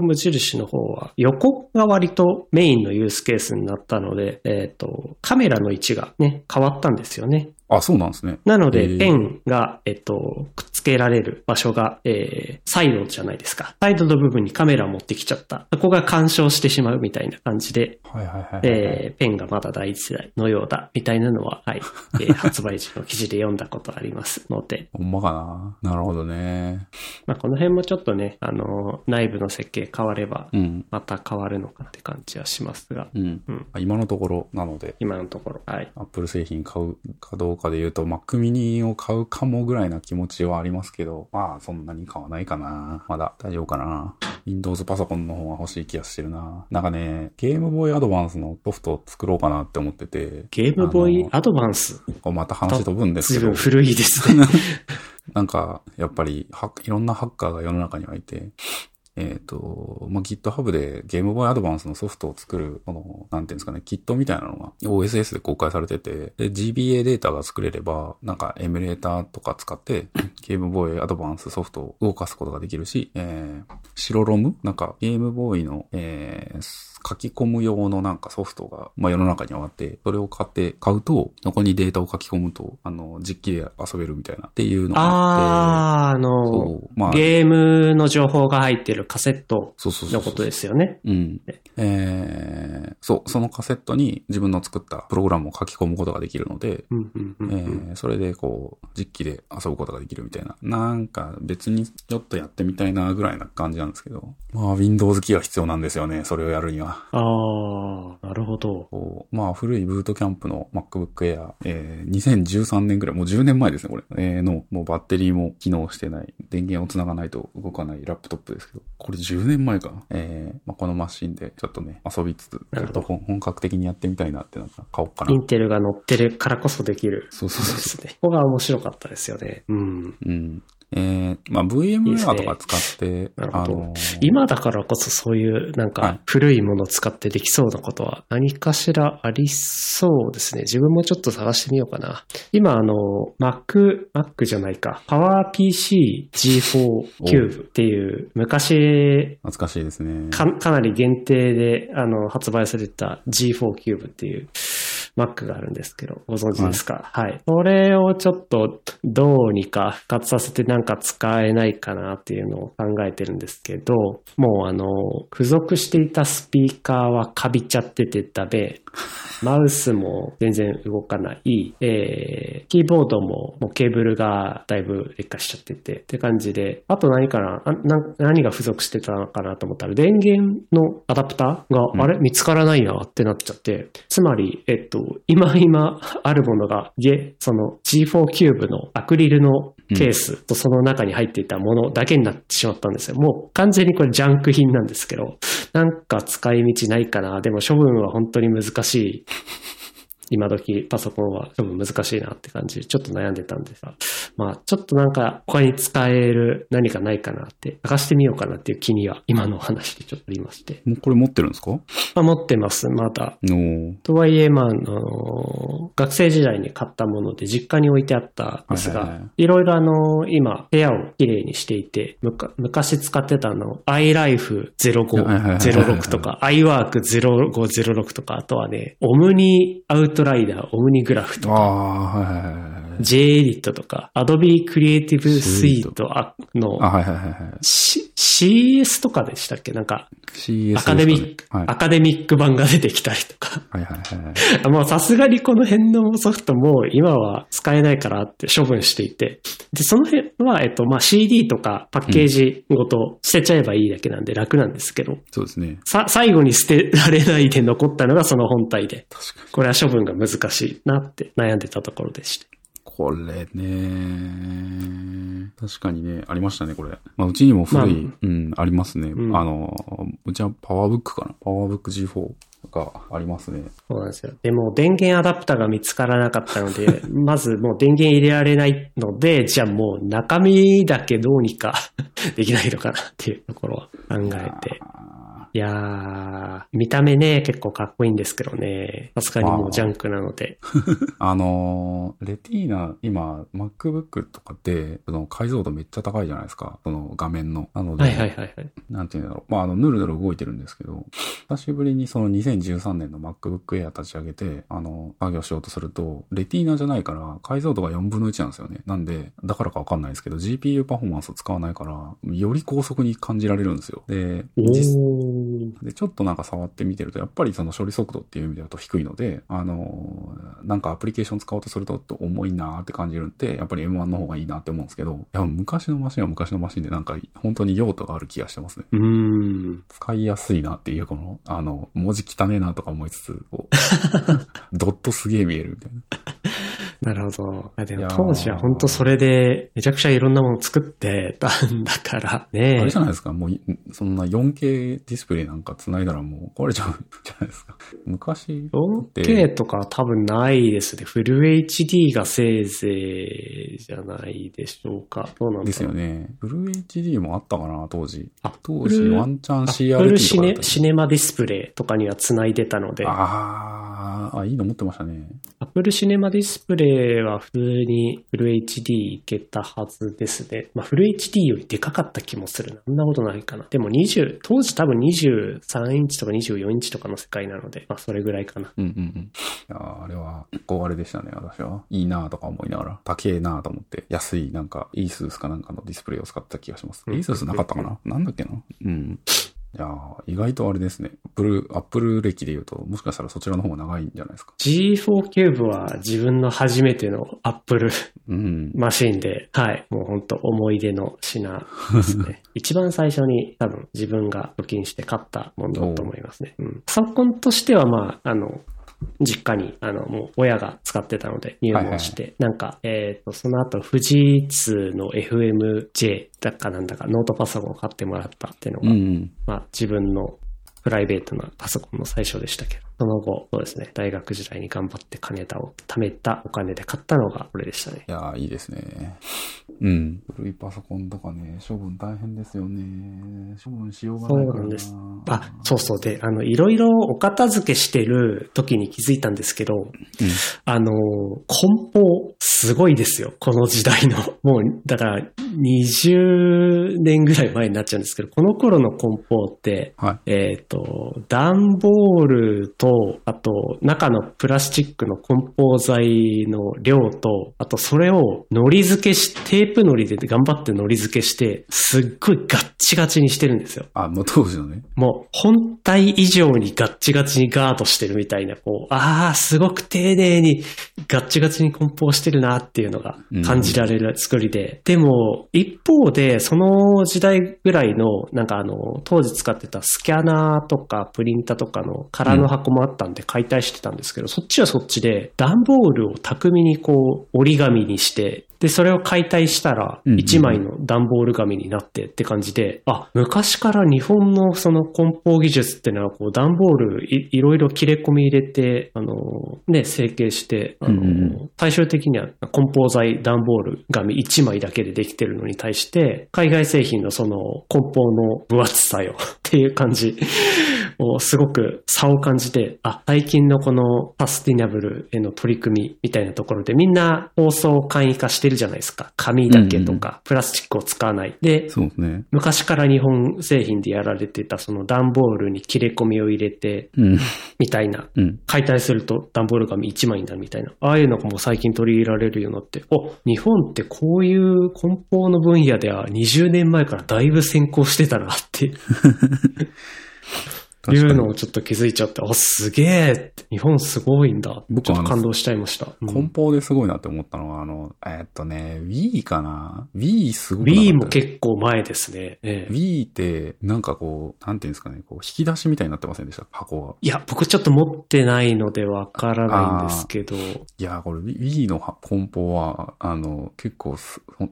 無印の方は横が割とメインのユースケースになったので、えっ、ー、と、カメラの位置がね、変わったんですよね。あ、そうなんですね。なので、ペンが、えっと、くっつけられる場所が、えー、サイドじゃないですか。サイドの部分にカメラを持ってきちゃった。そこが干渉してしまうみたいな感じで、はいはいはい、えー、ペンがまだ第一世代のようだ、みたいなのは、はい、えー、(laughs) 発売時の記事で読んだことありますので。ほんまかななるほどね。まあ、この辺もちょっとね、あの、内部の設計変われば、また変わるのかって感じはしますが。うん。うん、今のところなので。今のところ、はい。アップル製品買うかどうかで言うと、Mac mini を買うかもぐらいな気持ちはありますけど、まあ、そんなに買わないかな。まだ大丈夫かな。Windows パソコンの方が欲しい気がしてるな。なんかね、ゲームボーイアドバンスのソフトを作ろうかなって思ってて。ゲームボーイアドバンスこうまた話飛ぶんですけど。古いですね。(laughs) なんか、やっぱり、いろんなハッカーが世の中にはいて、えっ、ー、と、まあ、GitHub でゲームボーイアドバンスのソフトを作る、この、なんていうんですかね、キットみたいなのが OSS で公開されてて、で、GBA データが作れれば、なんかエミュレーターとか使って、(laughs) ゲームボーイアドバンスソフトを動かすことができるし、えー、白ロム？なんかゲームボーイの、えー、書き込む用のなんかソフトが、まあ世の中にはあって、それを買って、買うと、そこにデータを書き込むと、あの、実機で遊べるみたいなっていうのがあって。ああ、あの、まあ、ゲームの情報が入ってるカセットのことですよね。うん。えー、そう、そのカセットに自分の作ったプログラムを書き込むことができるので、えそれでこう、実機で遊ぶことができるみたいな。なんか別にちょっとやってみたいなぐらいな感じなんですけど、まあ Windows キーは必要なんですよね、それをやるには。ああ、なるほど。まあ、古いブートキャンプの MacBook Air、えー、2013年ぐらい、もう10年前ですね、これ。えー、の、もうバッテリーも機能してない、電源を繋がないと動かないラップトップですけど、これ10年前か。えー、まあ、このマシンでちょっとね、遊びつつ、ちょっと本格的にやってみたいなってなったら買おうかな。インテルが乗ってるからこそできる。そうそうそうですね。ここが面白かったですよね。うん。うん。えー、まあ VMware とか使って、いいね、あのー、今だからこそそういうなんか古いものを使ってできそうなことは何かしらありそうですね。自分もちょっと探してみようかな。今あの、Mac、Mac じゃないか、PowerPC G4 Cube っていう昔、懐かしいですね。かかなり限定であの発売された G4 Cube っていう Mac があるんですけど、ご存知ですか、はい、はい。それをちょっとどうにか復活させてなんか使えないかなっていうのを考えてるんですけど、もうあの、付属していたスピーカーはカビちゃっててダメ。マウスも全然動かない。えー、キーボードももうケーブルがだいぶ劣化しちゃっててって感じで、あと何かな？何が付属してたのかなと思ったら電源のアダプターが、うん、あれ見つからないなってなっちゃって、つまり、えっと、今今 (laughs) あるものが、その G4 キューブのアクリルのケースとその中に入っていたものだけになってしまったんですよ。もう完全にこれジャンク品なんですけど、なんか使い道ないかな。でも処分は本当に難しいしい。今時パソコンは処分難しいなって感じ。で、ちょっと悩んでたんですが、まあ、ちょっとなんか他に使える何かないかなって。探してみようかなっていう気には、今のお話でちょっとありまして。もうこれ持ってるんですか？まあ、持ってます、まだ。とはいえ、まあ、あの、学生時代に買ったもので実家に置いてあったんですが、はいはいはい。ろいろあの、今、部屋をきれいにしていて、昔使ってたあの、iLife0506 とか、iWork0506 とか、あとはね、オムニアウトトライダー、オムニグラフとか、ああ、はいはいはい。JEdit とか、Adobe Creative Suite のあ、はいはいはいはい。C- CS とかでしたっけ？なんか、アカデミック、はいアカデミック版が出てきたりとか。はいはいはい。(laughs) もうさすがにこの辺のソフトも今は使えないからって処分していて。で、その辺は、えっと、まあ、CD とかパッケージごと捨てちゃえばいいだけなんで楽なんですけど、そうですね。さ、最後に捨てられないで残ったのがその本体で、確かに。これは処分が難しいなって悩んでたところでして。これね、確かにね、ありましたね、これ。まあ、うちにも古い、まうん、ありますね。うんあの、うちはパワーブックかな？パワーブック G4 がありますね。そうなんですよ。でも電源アダプターが見つからなかったので、(laughs) まずもう電源入れられないので、じゃあもう中身だけどうにか (laughs) できないのかなっていうところを考えて。あいやー、見た目ね、結構かっこいいんですけどね。さすがにもうジャンクなので。ー (laughs) あの、レティーナ、今、MacBook とかって、その解像度めっちゃ高いじゃないですか。その画面の。なので、はいはいはいはい。なんていうんだろう。まあ、あの、ぬるぬる動いてるんですけど、久しぶりにその2013年の MacBook Air 立ち上げて、あの、作業しようとすると、レティーナじゃないから、解像度が4分の1なんですよね。なんで、だからかわかんないですけど、GPU パフォーマンスを使わないから、より高速に感じられるんですよ。で。で、ちょっとなんか触ってみてると、やっぱりその処理速度っていう意味でだと低いので、あのーなんかアプリケーション使おうとすると重いなーって感じるんで、やっぱり M1 の方がいいなって思うんですけど、いや、昔のマシンは昔のマシンでなんか本当に用途がある気がしてますね。うーん。使いやすいなっていう、この、あの、文字汚ねえなとか思いつつ、こう (laughs) ドットすげえ見えるみたいな。なるほど。あでも当時は本当それでめちゃくちゃいろんなもの作ってたんだからね。あれじゃないですか、もうい、そんな 4K ディスプレイなんか繋いだらもう壊れちゃうんじゃないですか。昔って、4K とかは多分ないですね。フル HD がせいぜいじゃないでしょうか。どうなんですよね。フル HD もあったかな、当時。あ当時ワンチャンアッ CRT プルシネとかだったシネマディスプレイとかには繋いでたので、あーあ、いいの持ってましたね。アップルシネマディスプレイは普通にフル HD いけたはずですね。まあフル HD よりでかかった気もするな。そんなことないかな。でも20、当時多分23インチとか24インチとかの世界なので、まあそれぐらいかな。うんうんうん。いやーあれは、こうあれでしたね、私は。いいなとか思いながら、高えなと思って、安い、なんか、イースースかなんかのディスプレイを使った気がします。うんイースースなかったかな？なんだっけな？うん。いやー意外とあれですね。アップル、アップル歴で言うと、もしかしたらそちらの方が長いんじゃないですか。G4 キューブは自分の初めてのアップルうん。マシンで、はい、もう本当思い出の品ですね。(laughs) 一番最初に多分自分が貯金して買ったものだと思いますね。うん。パソコンとしてはまあ、あの、実家に、あの、もう親が使ってたので入門して、なんか、えっ、と、その後、富士通の FMV だかなんだかノートパソコンを買ってもらったっていうのが、うんうん。まあ自分のプライベートなパソコンの最初でしたけど、その後、そうですね、大学時代に頑張って金田を貯めたお金で買ったのがこれでしたね。いやーいいですね。うん。古いパソコンとかね、処分大変ですよね。処分しようがないからそうなんですあ、そうそう。で、あの、いろいろお片付けしてる時に気づいたんですけど、あの、梱包、すごいですよ。この時代の。もう、だから、20年ぐらい前になっちゃうんですけど、この頃の梱包って、はい。えっ、と、段ボールと、あと、中のプラスチックの梱包材の量と、あと、それを糊付けし、テープ糊で頑張って糊付けして、すっごいガッチガチにしてるんですよ。あ、もう当時のね。もう、本体以上にガッチガチにガードしてるみたいな、こう、ああ、すごく丁寧にガッチガチに梱包してるなっていうのが感じられる作りで。でも、一方で、その時代ぐらいの、なんかあの、当時使ってたスキャナーとかプリンターとかの空の箱もあったんで解体してたんですけど、そっちはそっちで段ボールを巧みにこう折り紙にして、で、それを解体したら、うんうん一枚の段ボール紙になってって感じで、あ、昔から日本のその梱包技術ってのは、こう、段ボールいいろいろ切れ込み入れて、あの、ね、成形して、あの、うんうん最終的には梱包材段ボール紙1枚だけでできてるのに対して、海外製品のその梱包の分厚さよっていう感じ。をすごく差を感じて、あ、最近のこのサスティナブルへの取り組みみたいなところでみんな包装簡易化してるじゃないですか。紙だけとか、プラスチックを使わない。で、そうですね。昔から日本製品でやられてたその段ボールに切れ込みを入れてうん。みたいなうん。解体すると段ボール紙1枚になるみたいな。ああいうのがもう最近取り入れられるようになって、お、日本ってこういう梱包の分野では20年前からだいぶ先行してたなって (laughs) いうのをちょっと気づいちゃって、あ、すげえ日本すごいんだ。僕ちょっと感動しちゃいました。うん梱包ですごいなって思ったのは、あの、えーっとね、Wii かな ?Wii すごくなかった Wii も結構前ですね。ええ Wii って、なんかこう、なんていうんですかね、こう、引き出しみたいになってませんでした？箱が。いや、僕ちょっと持ってないのでわからないんですけど、いやー、これ Wii のは梱包は、あの、結構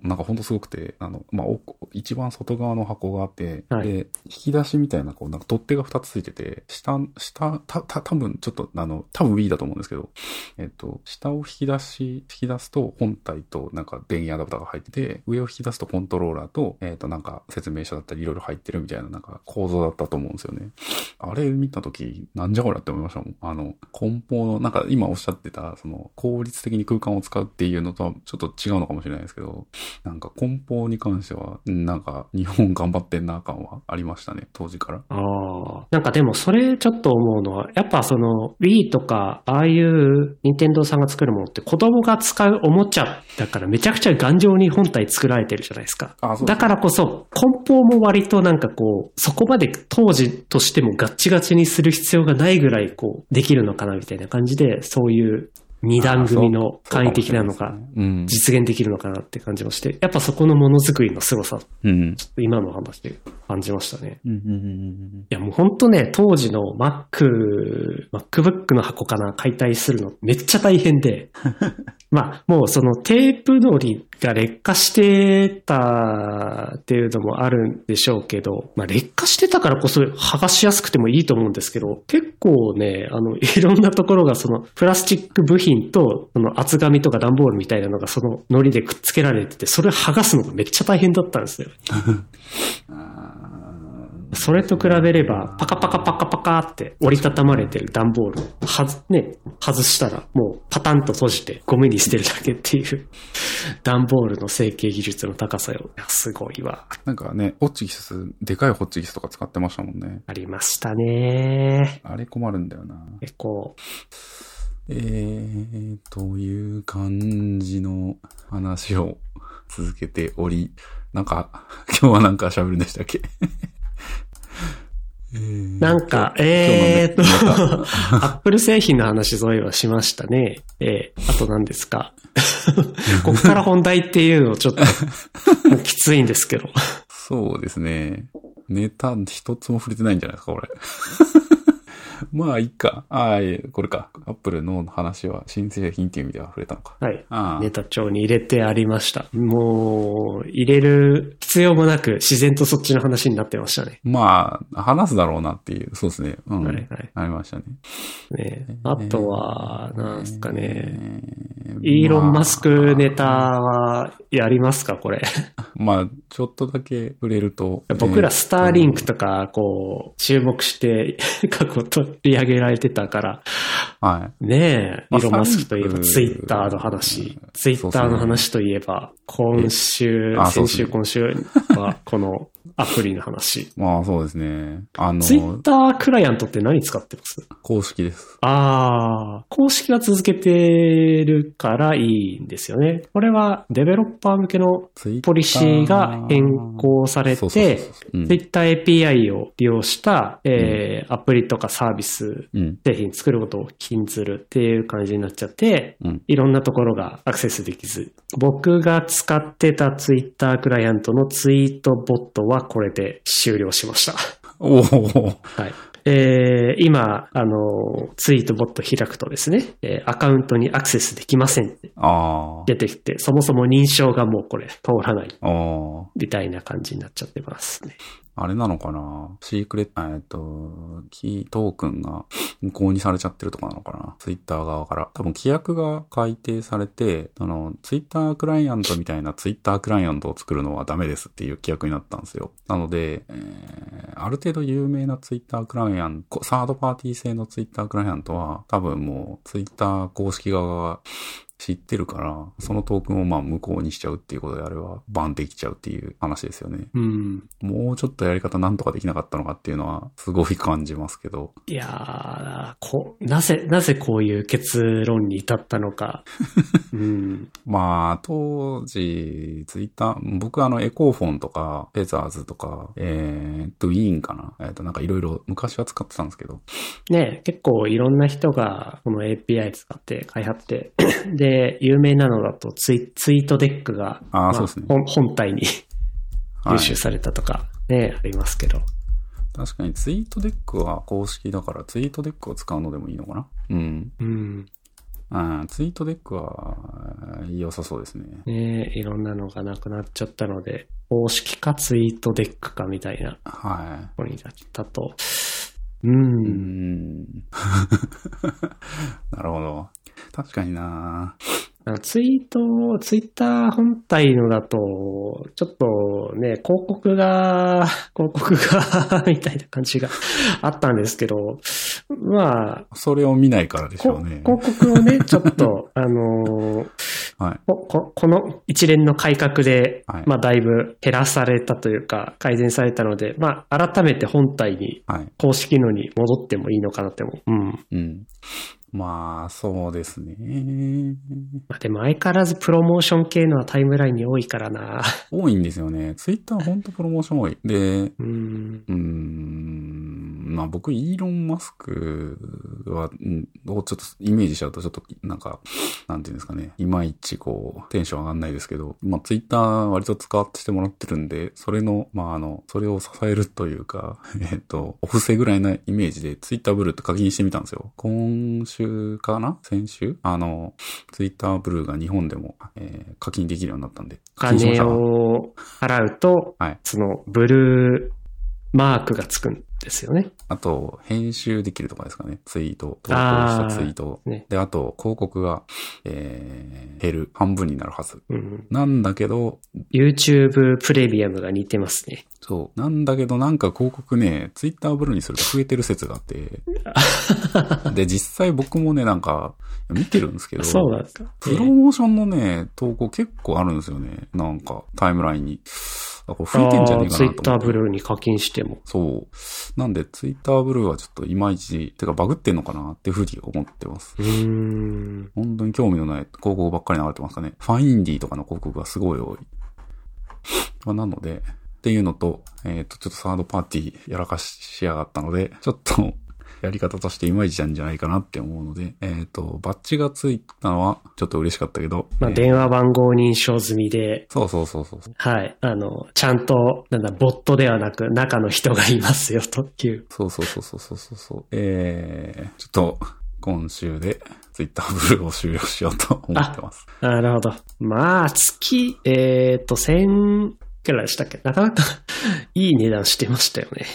なんかほんとすごくて、あの、まあ、お一番外側の箱があって、はいで、引き出しみたいな、こう、なんか取っ手が2つついてて、下、下、た、た、多分ちょっと、あの、多分 Wii だと思うんですけど、えっと、下を引き出し、引き出すと本体となんか電源アダプターが入ってて、上を引き出すとコントローラーと、えっと、なんか説明書だったりいろいろ入ってるみたいななんか構造だったと思うんですよね。あれ見たとき、なんじゃこりゃって思いましたもん。あの、梱包の、なんか今おっしゃってた、その、効率的に空間を使うっていうのとはちょっと違うのかもしれないですけど、なんか梱包に関しては、なんか日本頑張ってんな感はありましたね、当時から。ああ。なんかでもそれちょっと思うのは、やっぱその Wii とか、ああいう任天堂さんが作るものって子供が使うおもちゃだからめちゃくちゃ頑丈に本体作られてるじゃないですか。あそうですだからこそ、梱包も割となんかこう、そこまで当時としてもガッチガチにする必要がないぐらいこう、できるのかなみたいな感じで、そういう二段組の簡易的なのがうん。実現できるのかなって感じもして、やっぱそこのものづくりの凄さ、うん。今の話で感じましたね。うん。うん。いやもうほんとね、当時の Mac、MacBook の箱かな、解体するのめっちゃ大変で、(laughs) まあもうそのテープのりが劣化してたっていうのもあるんでしょうけど、まあ劣化してたからこそ剥がしやすくてもいいと思うんですけど、結構ね、あの、(laughs) いろんなところがそのプラスチック部品とその厚紙とか段ボールみたいなのがその糊でくっつけられてて、それ剥がすのがめっちゃ大変だったんですよ。(laughs) それと比べれば、パカパカパカパカって折りたたまれてる段ボールをはず、ね、外したらもうパタンと閉じてゴミに捨てるだけっていう段ボールの成形技術の高さよ。すごいわ。なんかね、ホッチキス、でかいホッチキスとか使ってましたもんね。ありましたね。あれ困るんだよな。結構、えー、という感じの話を続けており、なんか、今日はなんか喋るんでしたっけ？えーなんか、えーっと、アップル製品の話そういえばしましたね。えー、あと何ですか？(laughs) ここから本題っていうのちょっと、(laughs) もうきついんですけど。そうですね。ネタ一つも触れてないんじゃないですか、これ。(laughs) まあ、いいか。ああ、これか。アップルの話は新製品っていう意味では触れたのか。はい。ああネタ帳に入れてありました。もう、入れる必要もなく自然とそっちの話になってましたね。まあ、話すだろうなっていう、そうですね。うん。はいはいありましたね。ねあとは、なんすかね。えーイーロン・マスクネタまあはやりますかこれ。(laughs) まあ、ちょっとだけ触れると。僕らえースターリンクとか、こう、注目して過去取り上げられてたから、はい。ねえ、まあイーロン・マスクといえばツイッターの話。ツイッターの話といえば、今週、先週、今週はこのアプリの話。まあ、そうですね。あのツイッタークライアントって何使ってます？公式です。ああ、公式は続けてるからいいんですよね。これはデベロッパー向けのツイッターポリシーが変更されて、そううん Twitter API を利用した、えーアプリとかサービス、うん。製品作ることを禁ずるっていう感じになっちゃって、うん。いろんなところがアクセスできず。僕が使ってた Twitter クライアントのツイートボットはこれで終了しました。おお。はい。えー今、あの、ツイートボット開くとですね、えーアカウントにアクセスできませんってあ出てきて、そもそも認証がもうこれ通らない。みたいな感じになっちゃってますね。あれなのかな？シークレット、えっと、キートークンが無効にされちゃってるとかなのかな？ツイッター側から。多分規約が改定されて、あの、ツイッタークライアントみたいなツイッタークライアントを作るのはダメですっていう規約になったんですよ。なので、えー、ある程度有名なツイッタークライアント、サードパーティー製のツイッタークライアントは、多分もうツイッター公式側が知ってるから、そのトークンをまあ無効にしちゃうっていうことであれば、バンできちゃうっていう話ですよね。うん。もうちょっとやり方なんとかできなかったのかっていうのは、すごい感じますけど。いやー、こ、なぜ、なぜこういう結論に至ったのか。(laughs) うん。まあ、当時、ツイッター、僕あの、エコーフォンとか、フェザーズとか、えー、ドゥイーンかな？えっ、と、なんかいろいろ昔は使ってたんですけど。ね結構いろんな人がこの API 使って開発って、で、有名なのだとツイツイートデックが、あーそうですね本本体にはい優秀されたとか、ね、ありますけど。確かにツイートデックは公式だから、ツイートデックを使うのでもいいのかな？うん。うん。あーツイートデックは、良さそうですね。ねいろんなのがなくなっちゃったので、公式かツイートデックかみたいなはところになったと。う。い。うんん。(laughs) なるほど。確かになあのツイート、ツイッター本体のだと、ちょっとね、広告が、(laughs) 広告が、みたいな感じがあったんですけど、まあ、それを見ないからでしょこうね。広告をね、(laughs) ちょっと、あのーはい。こここの一連の改革で、はいまあ、だいぶ減らされたというか、改善されたので、まあ、改めて本体に、はい。公式のに戻ってもいいのかなって思う。うん。うん。まあ、そうですね。まあ、でも相変わらずプロモーション系のはタイムラインに多いからな。多いんですよね。ツイッターほんとプロモーション多い。で、うん。うーん、まあ僕、イーロン・マスクは、うんをちょっとイメージしちゃうと、ちょっと、なんか、なんていうんですかね、いまいちこう、テンション上がんないですけど、まあツイッター割と使ってしてもらってるんで、それの、まああの、それを支えるというか、(laughs) えっと、お布施ぐらいなイメージで、ツイッターブルーって課金してみたんですよ。今週かな？先週？あの、ツイッターブルーが日本でも、えー課金できるようになったんで。課金しましたを払うと、はい。そのブルーマークがつくんですよね。あと、編集できるとかですかね。ツイート、投稿したツイートを。ね。で、あと、広告が、えー、減る。半分になるはず。うん。なんだけど、YouTube プレミアムが似てますね。そう。なんだけど、なんか広告ね、ツイッターブルーにすると増えてる説があって。(laughs) で、実際僕もね、なんか、見てるんですけど。そうなんですか？プロモーションのね、投稿結構あるんですよね。なんか、タイムラインに。あ、これ増えてんじゃねえかツイッター。ブルーに課金しても。そう。なんで、ツイッターブルーはちょっといまいち、てかバグってんのかなっていうふうに思ってます。うーん。本当に興味のない広告ばっかり流れてますかね。ファインディとかの広告がすごい多い。まあ、なので、っていうのと、えっ、と、ちょっとサードパーティーやらかしやがったので、ちょっと、やり方としていまいちなんじゃないかなって思うので、えっ、と、バッジがついたのはちょっと嬉しかったけど、まあ、えー電話番号認証済みで、そうそうそうそう。はい。あの、ちゃんと、なんだ、ボットではなく、中の人がいますよ、という。そうそうそうそうそうそうそう。えー、ちょっと、今週で、ツイッターブルーを終了しようと思ってます。なるほど。まあ、月、えっ、と、1000くらいでしたっけ？なかなか (laughs) いい値段してましたよね。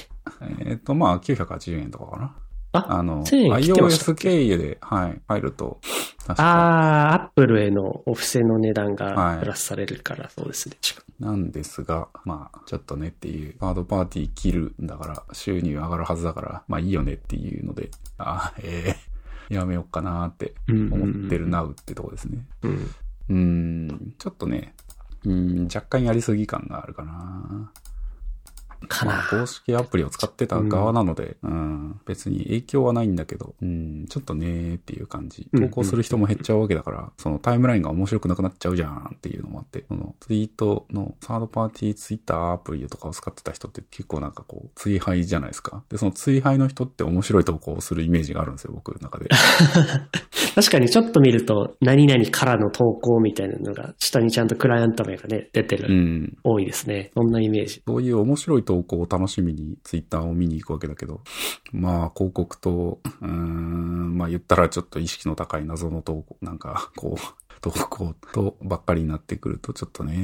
えっ、と、まあ、980円とかかな。あ、あの、1000円切ってました iOS 経由で、はい、入ると、ああ、アップルへのお布施の値段はいがプラスされるから、そうですね。なんですが、まあ、ちょっとねっていう、カードパーティー切るんだから、収入上がるはずだから、まあいいよねっていうので、あえー、やめようかなって思ってるなうってとこですね。うん。うーん、ちょっとね、うーん、若干やりすぎ感があるかな。かな。まあ、公式アプリを使ってた側なので、うん、別に影響はないんだけど、うん、ちょっとねーっていう感じ。投稿する人も減っちゃうわけだから、そのタイムラインが面白くなくなっちゃうじゃんっていうのもあって、そのツイートのサードパーティーツイッターアプリとかを使ってた人って結構なんかこう、追廃じゃないですか。で、その追廃の人って面白い投稿をするイメージがあるんですよ、僕の中で。(laughs) 確かにちょっと見ると、何々からの投稿みたいなのが、下にちゃんとクライアント名がね、出てる。うん。多いですね。そんなイメージ。そういう面白い投投稿を楽しみにツイッターを見に行くわけだけど、まあ、広告と、うーん、まあ言ったらちょっと意識の高い謎の投稿、なんか、こう、投稿とばっかりになってくると、ちょっとね、あ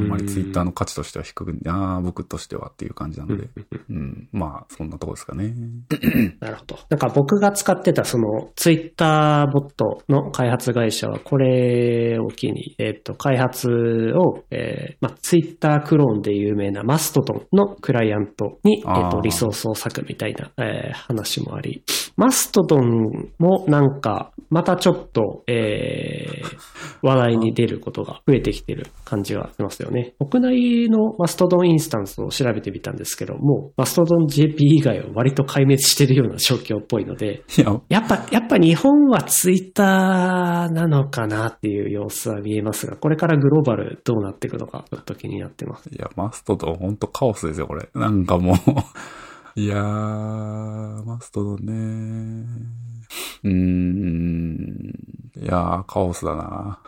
んまりツイッターの価値としては低く、ああ、僕としてはっていう感じなので、うん、まあ、そんなとこですかね。(coughs) なるほど。なんか僕が使ってたそのツイッターボットの開発会社はこれを機に、えっ、と、開発を、えーまあ、ツイッタークローンで有名なマストドンのクライアントに、えっ、ーリソースを割くみたいな、えー話もあり、マストドンもなんか、またちょっと、えー話題に出ることが増えてきてる感じはしますよね。国内のマストドンインスタンスを調べてみたんですけど、もうマストドン JP 以外は割と壊滅してるような状況っぽいので、いや、やっぱ、やっぱ日本はツイッターなのかなっていう様子は見えますが、これからグローバルどうなっていくのか、ちょっと気になってます。いや、マストドンほんとカオスですよ、これ。なんかもう、いやー、マストドンねうーん、いやー、カオスだな。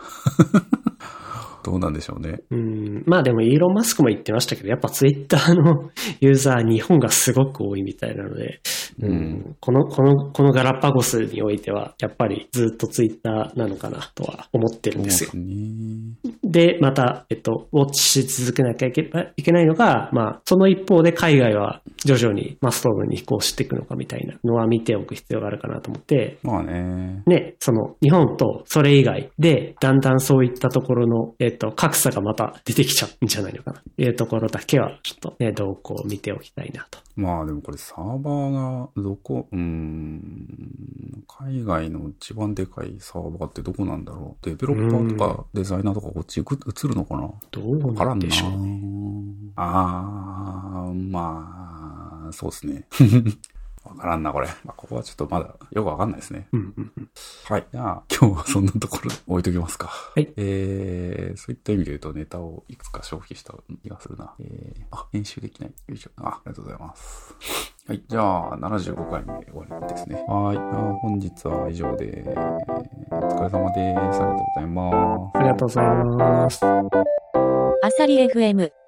どうなんでしょうね。うん、まあでもイーロン・マスクも言ってましたけど、やっぱツイッターの (laughs) ユーザー日本がすごく多いみたいなので、うん、この、この、このガラパゴスにおいては、やっぱりずっとツイッターなのかなとは思ってるんですよ。で、また、えっと、ウォッチし続けなきゃいけないのが、まあ、その一方で海外は徐々にマストドンに移行していくのかみたいなのは見ておく必要があるかなと思って、まあね。ね、その日本とそれ以外で、だんだんそういったところの、えっと、格差がまた出てきちゃうんじゃないのかな。いうところだけは、ちょっとね、動向を見ておきたいなと。まあでもこれサーバーがどこ、うーん、海外の一番でかいサーバーってどこなんだろう。デベロッパーとかデザイナーとかこっち移移るのかなどうななんでしょうね。あー、まあ、そうですね。わからんな、これ。まあ、ここはちょっとまだよくわかんないですね。うんうんうん。はい。じゃあ、今日はそんなところで置いときますか。はいえー、そういった意味で言うとネタをいくつか消費した気がするな。えー、あ、編集できない。よいしょ。あ、ありがとうございます。はい。じゃあ、75回目終わりですね。はい。あ本日は以上で、えーお疲れ様です。ありがとうございます。ありがとうございます。あさり FM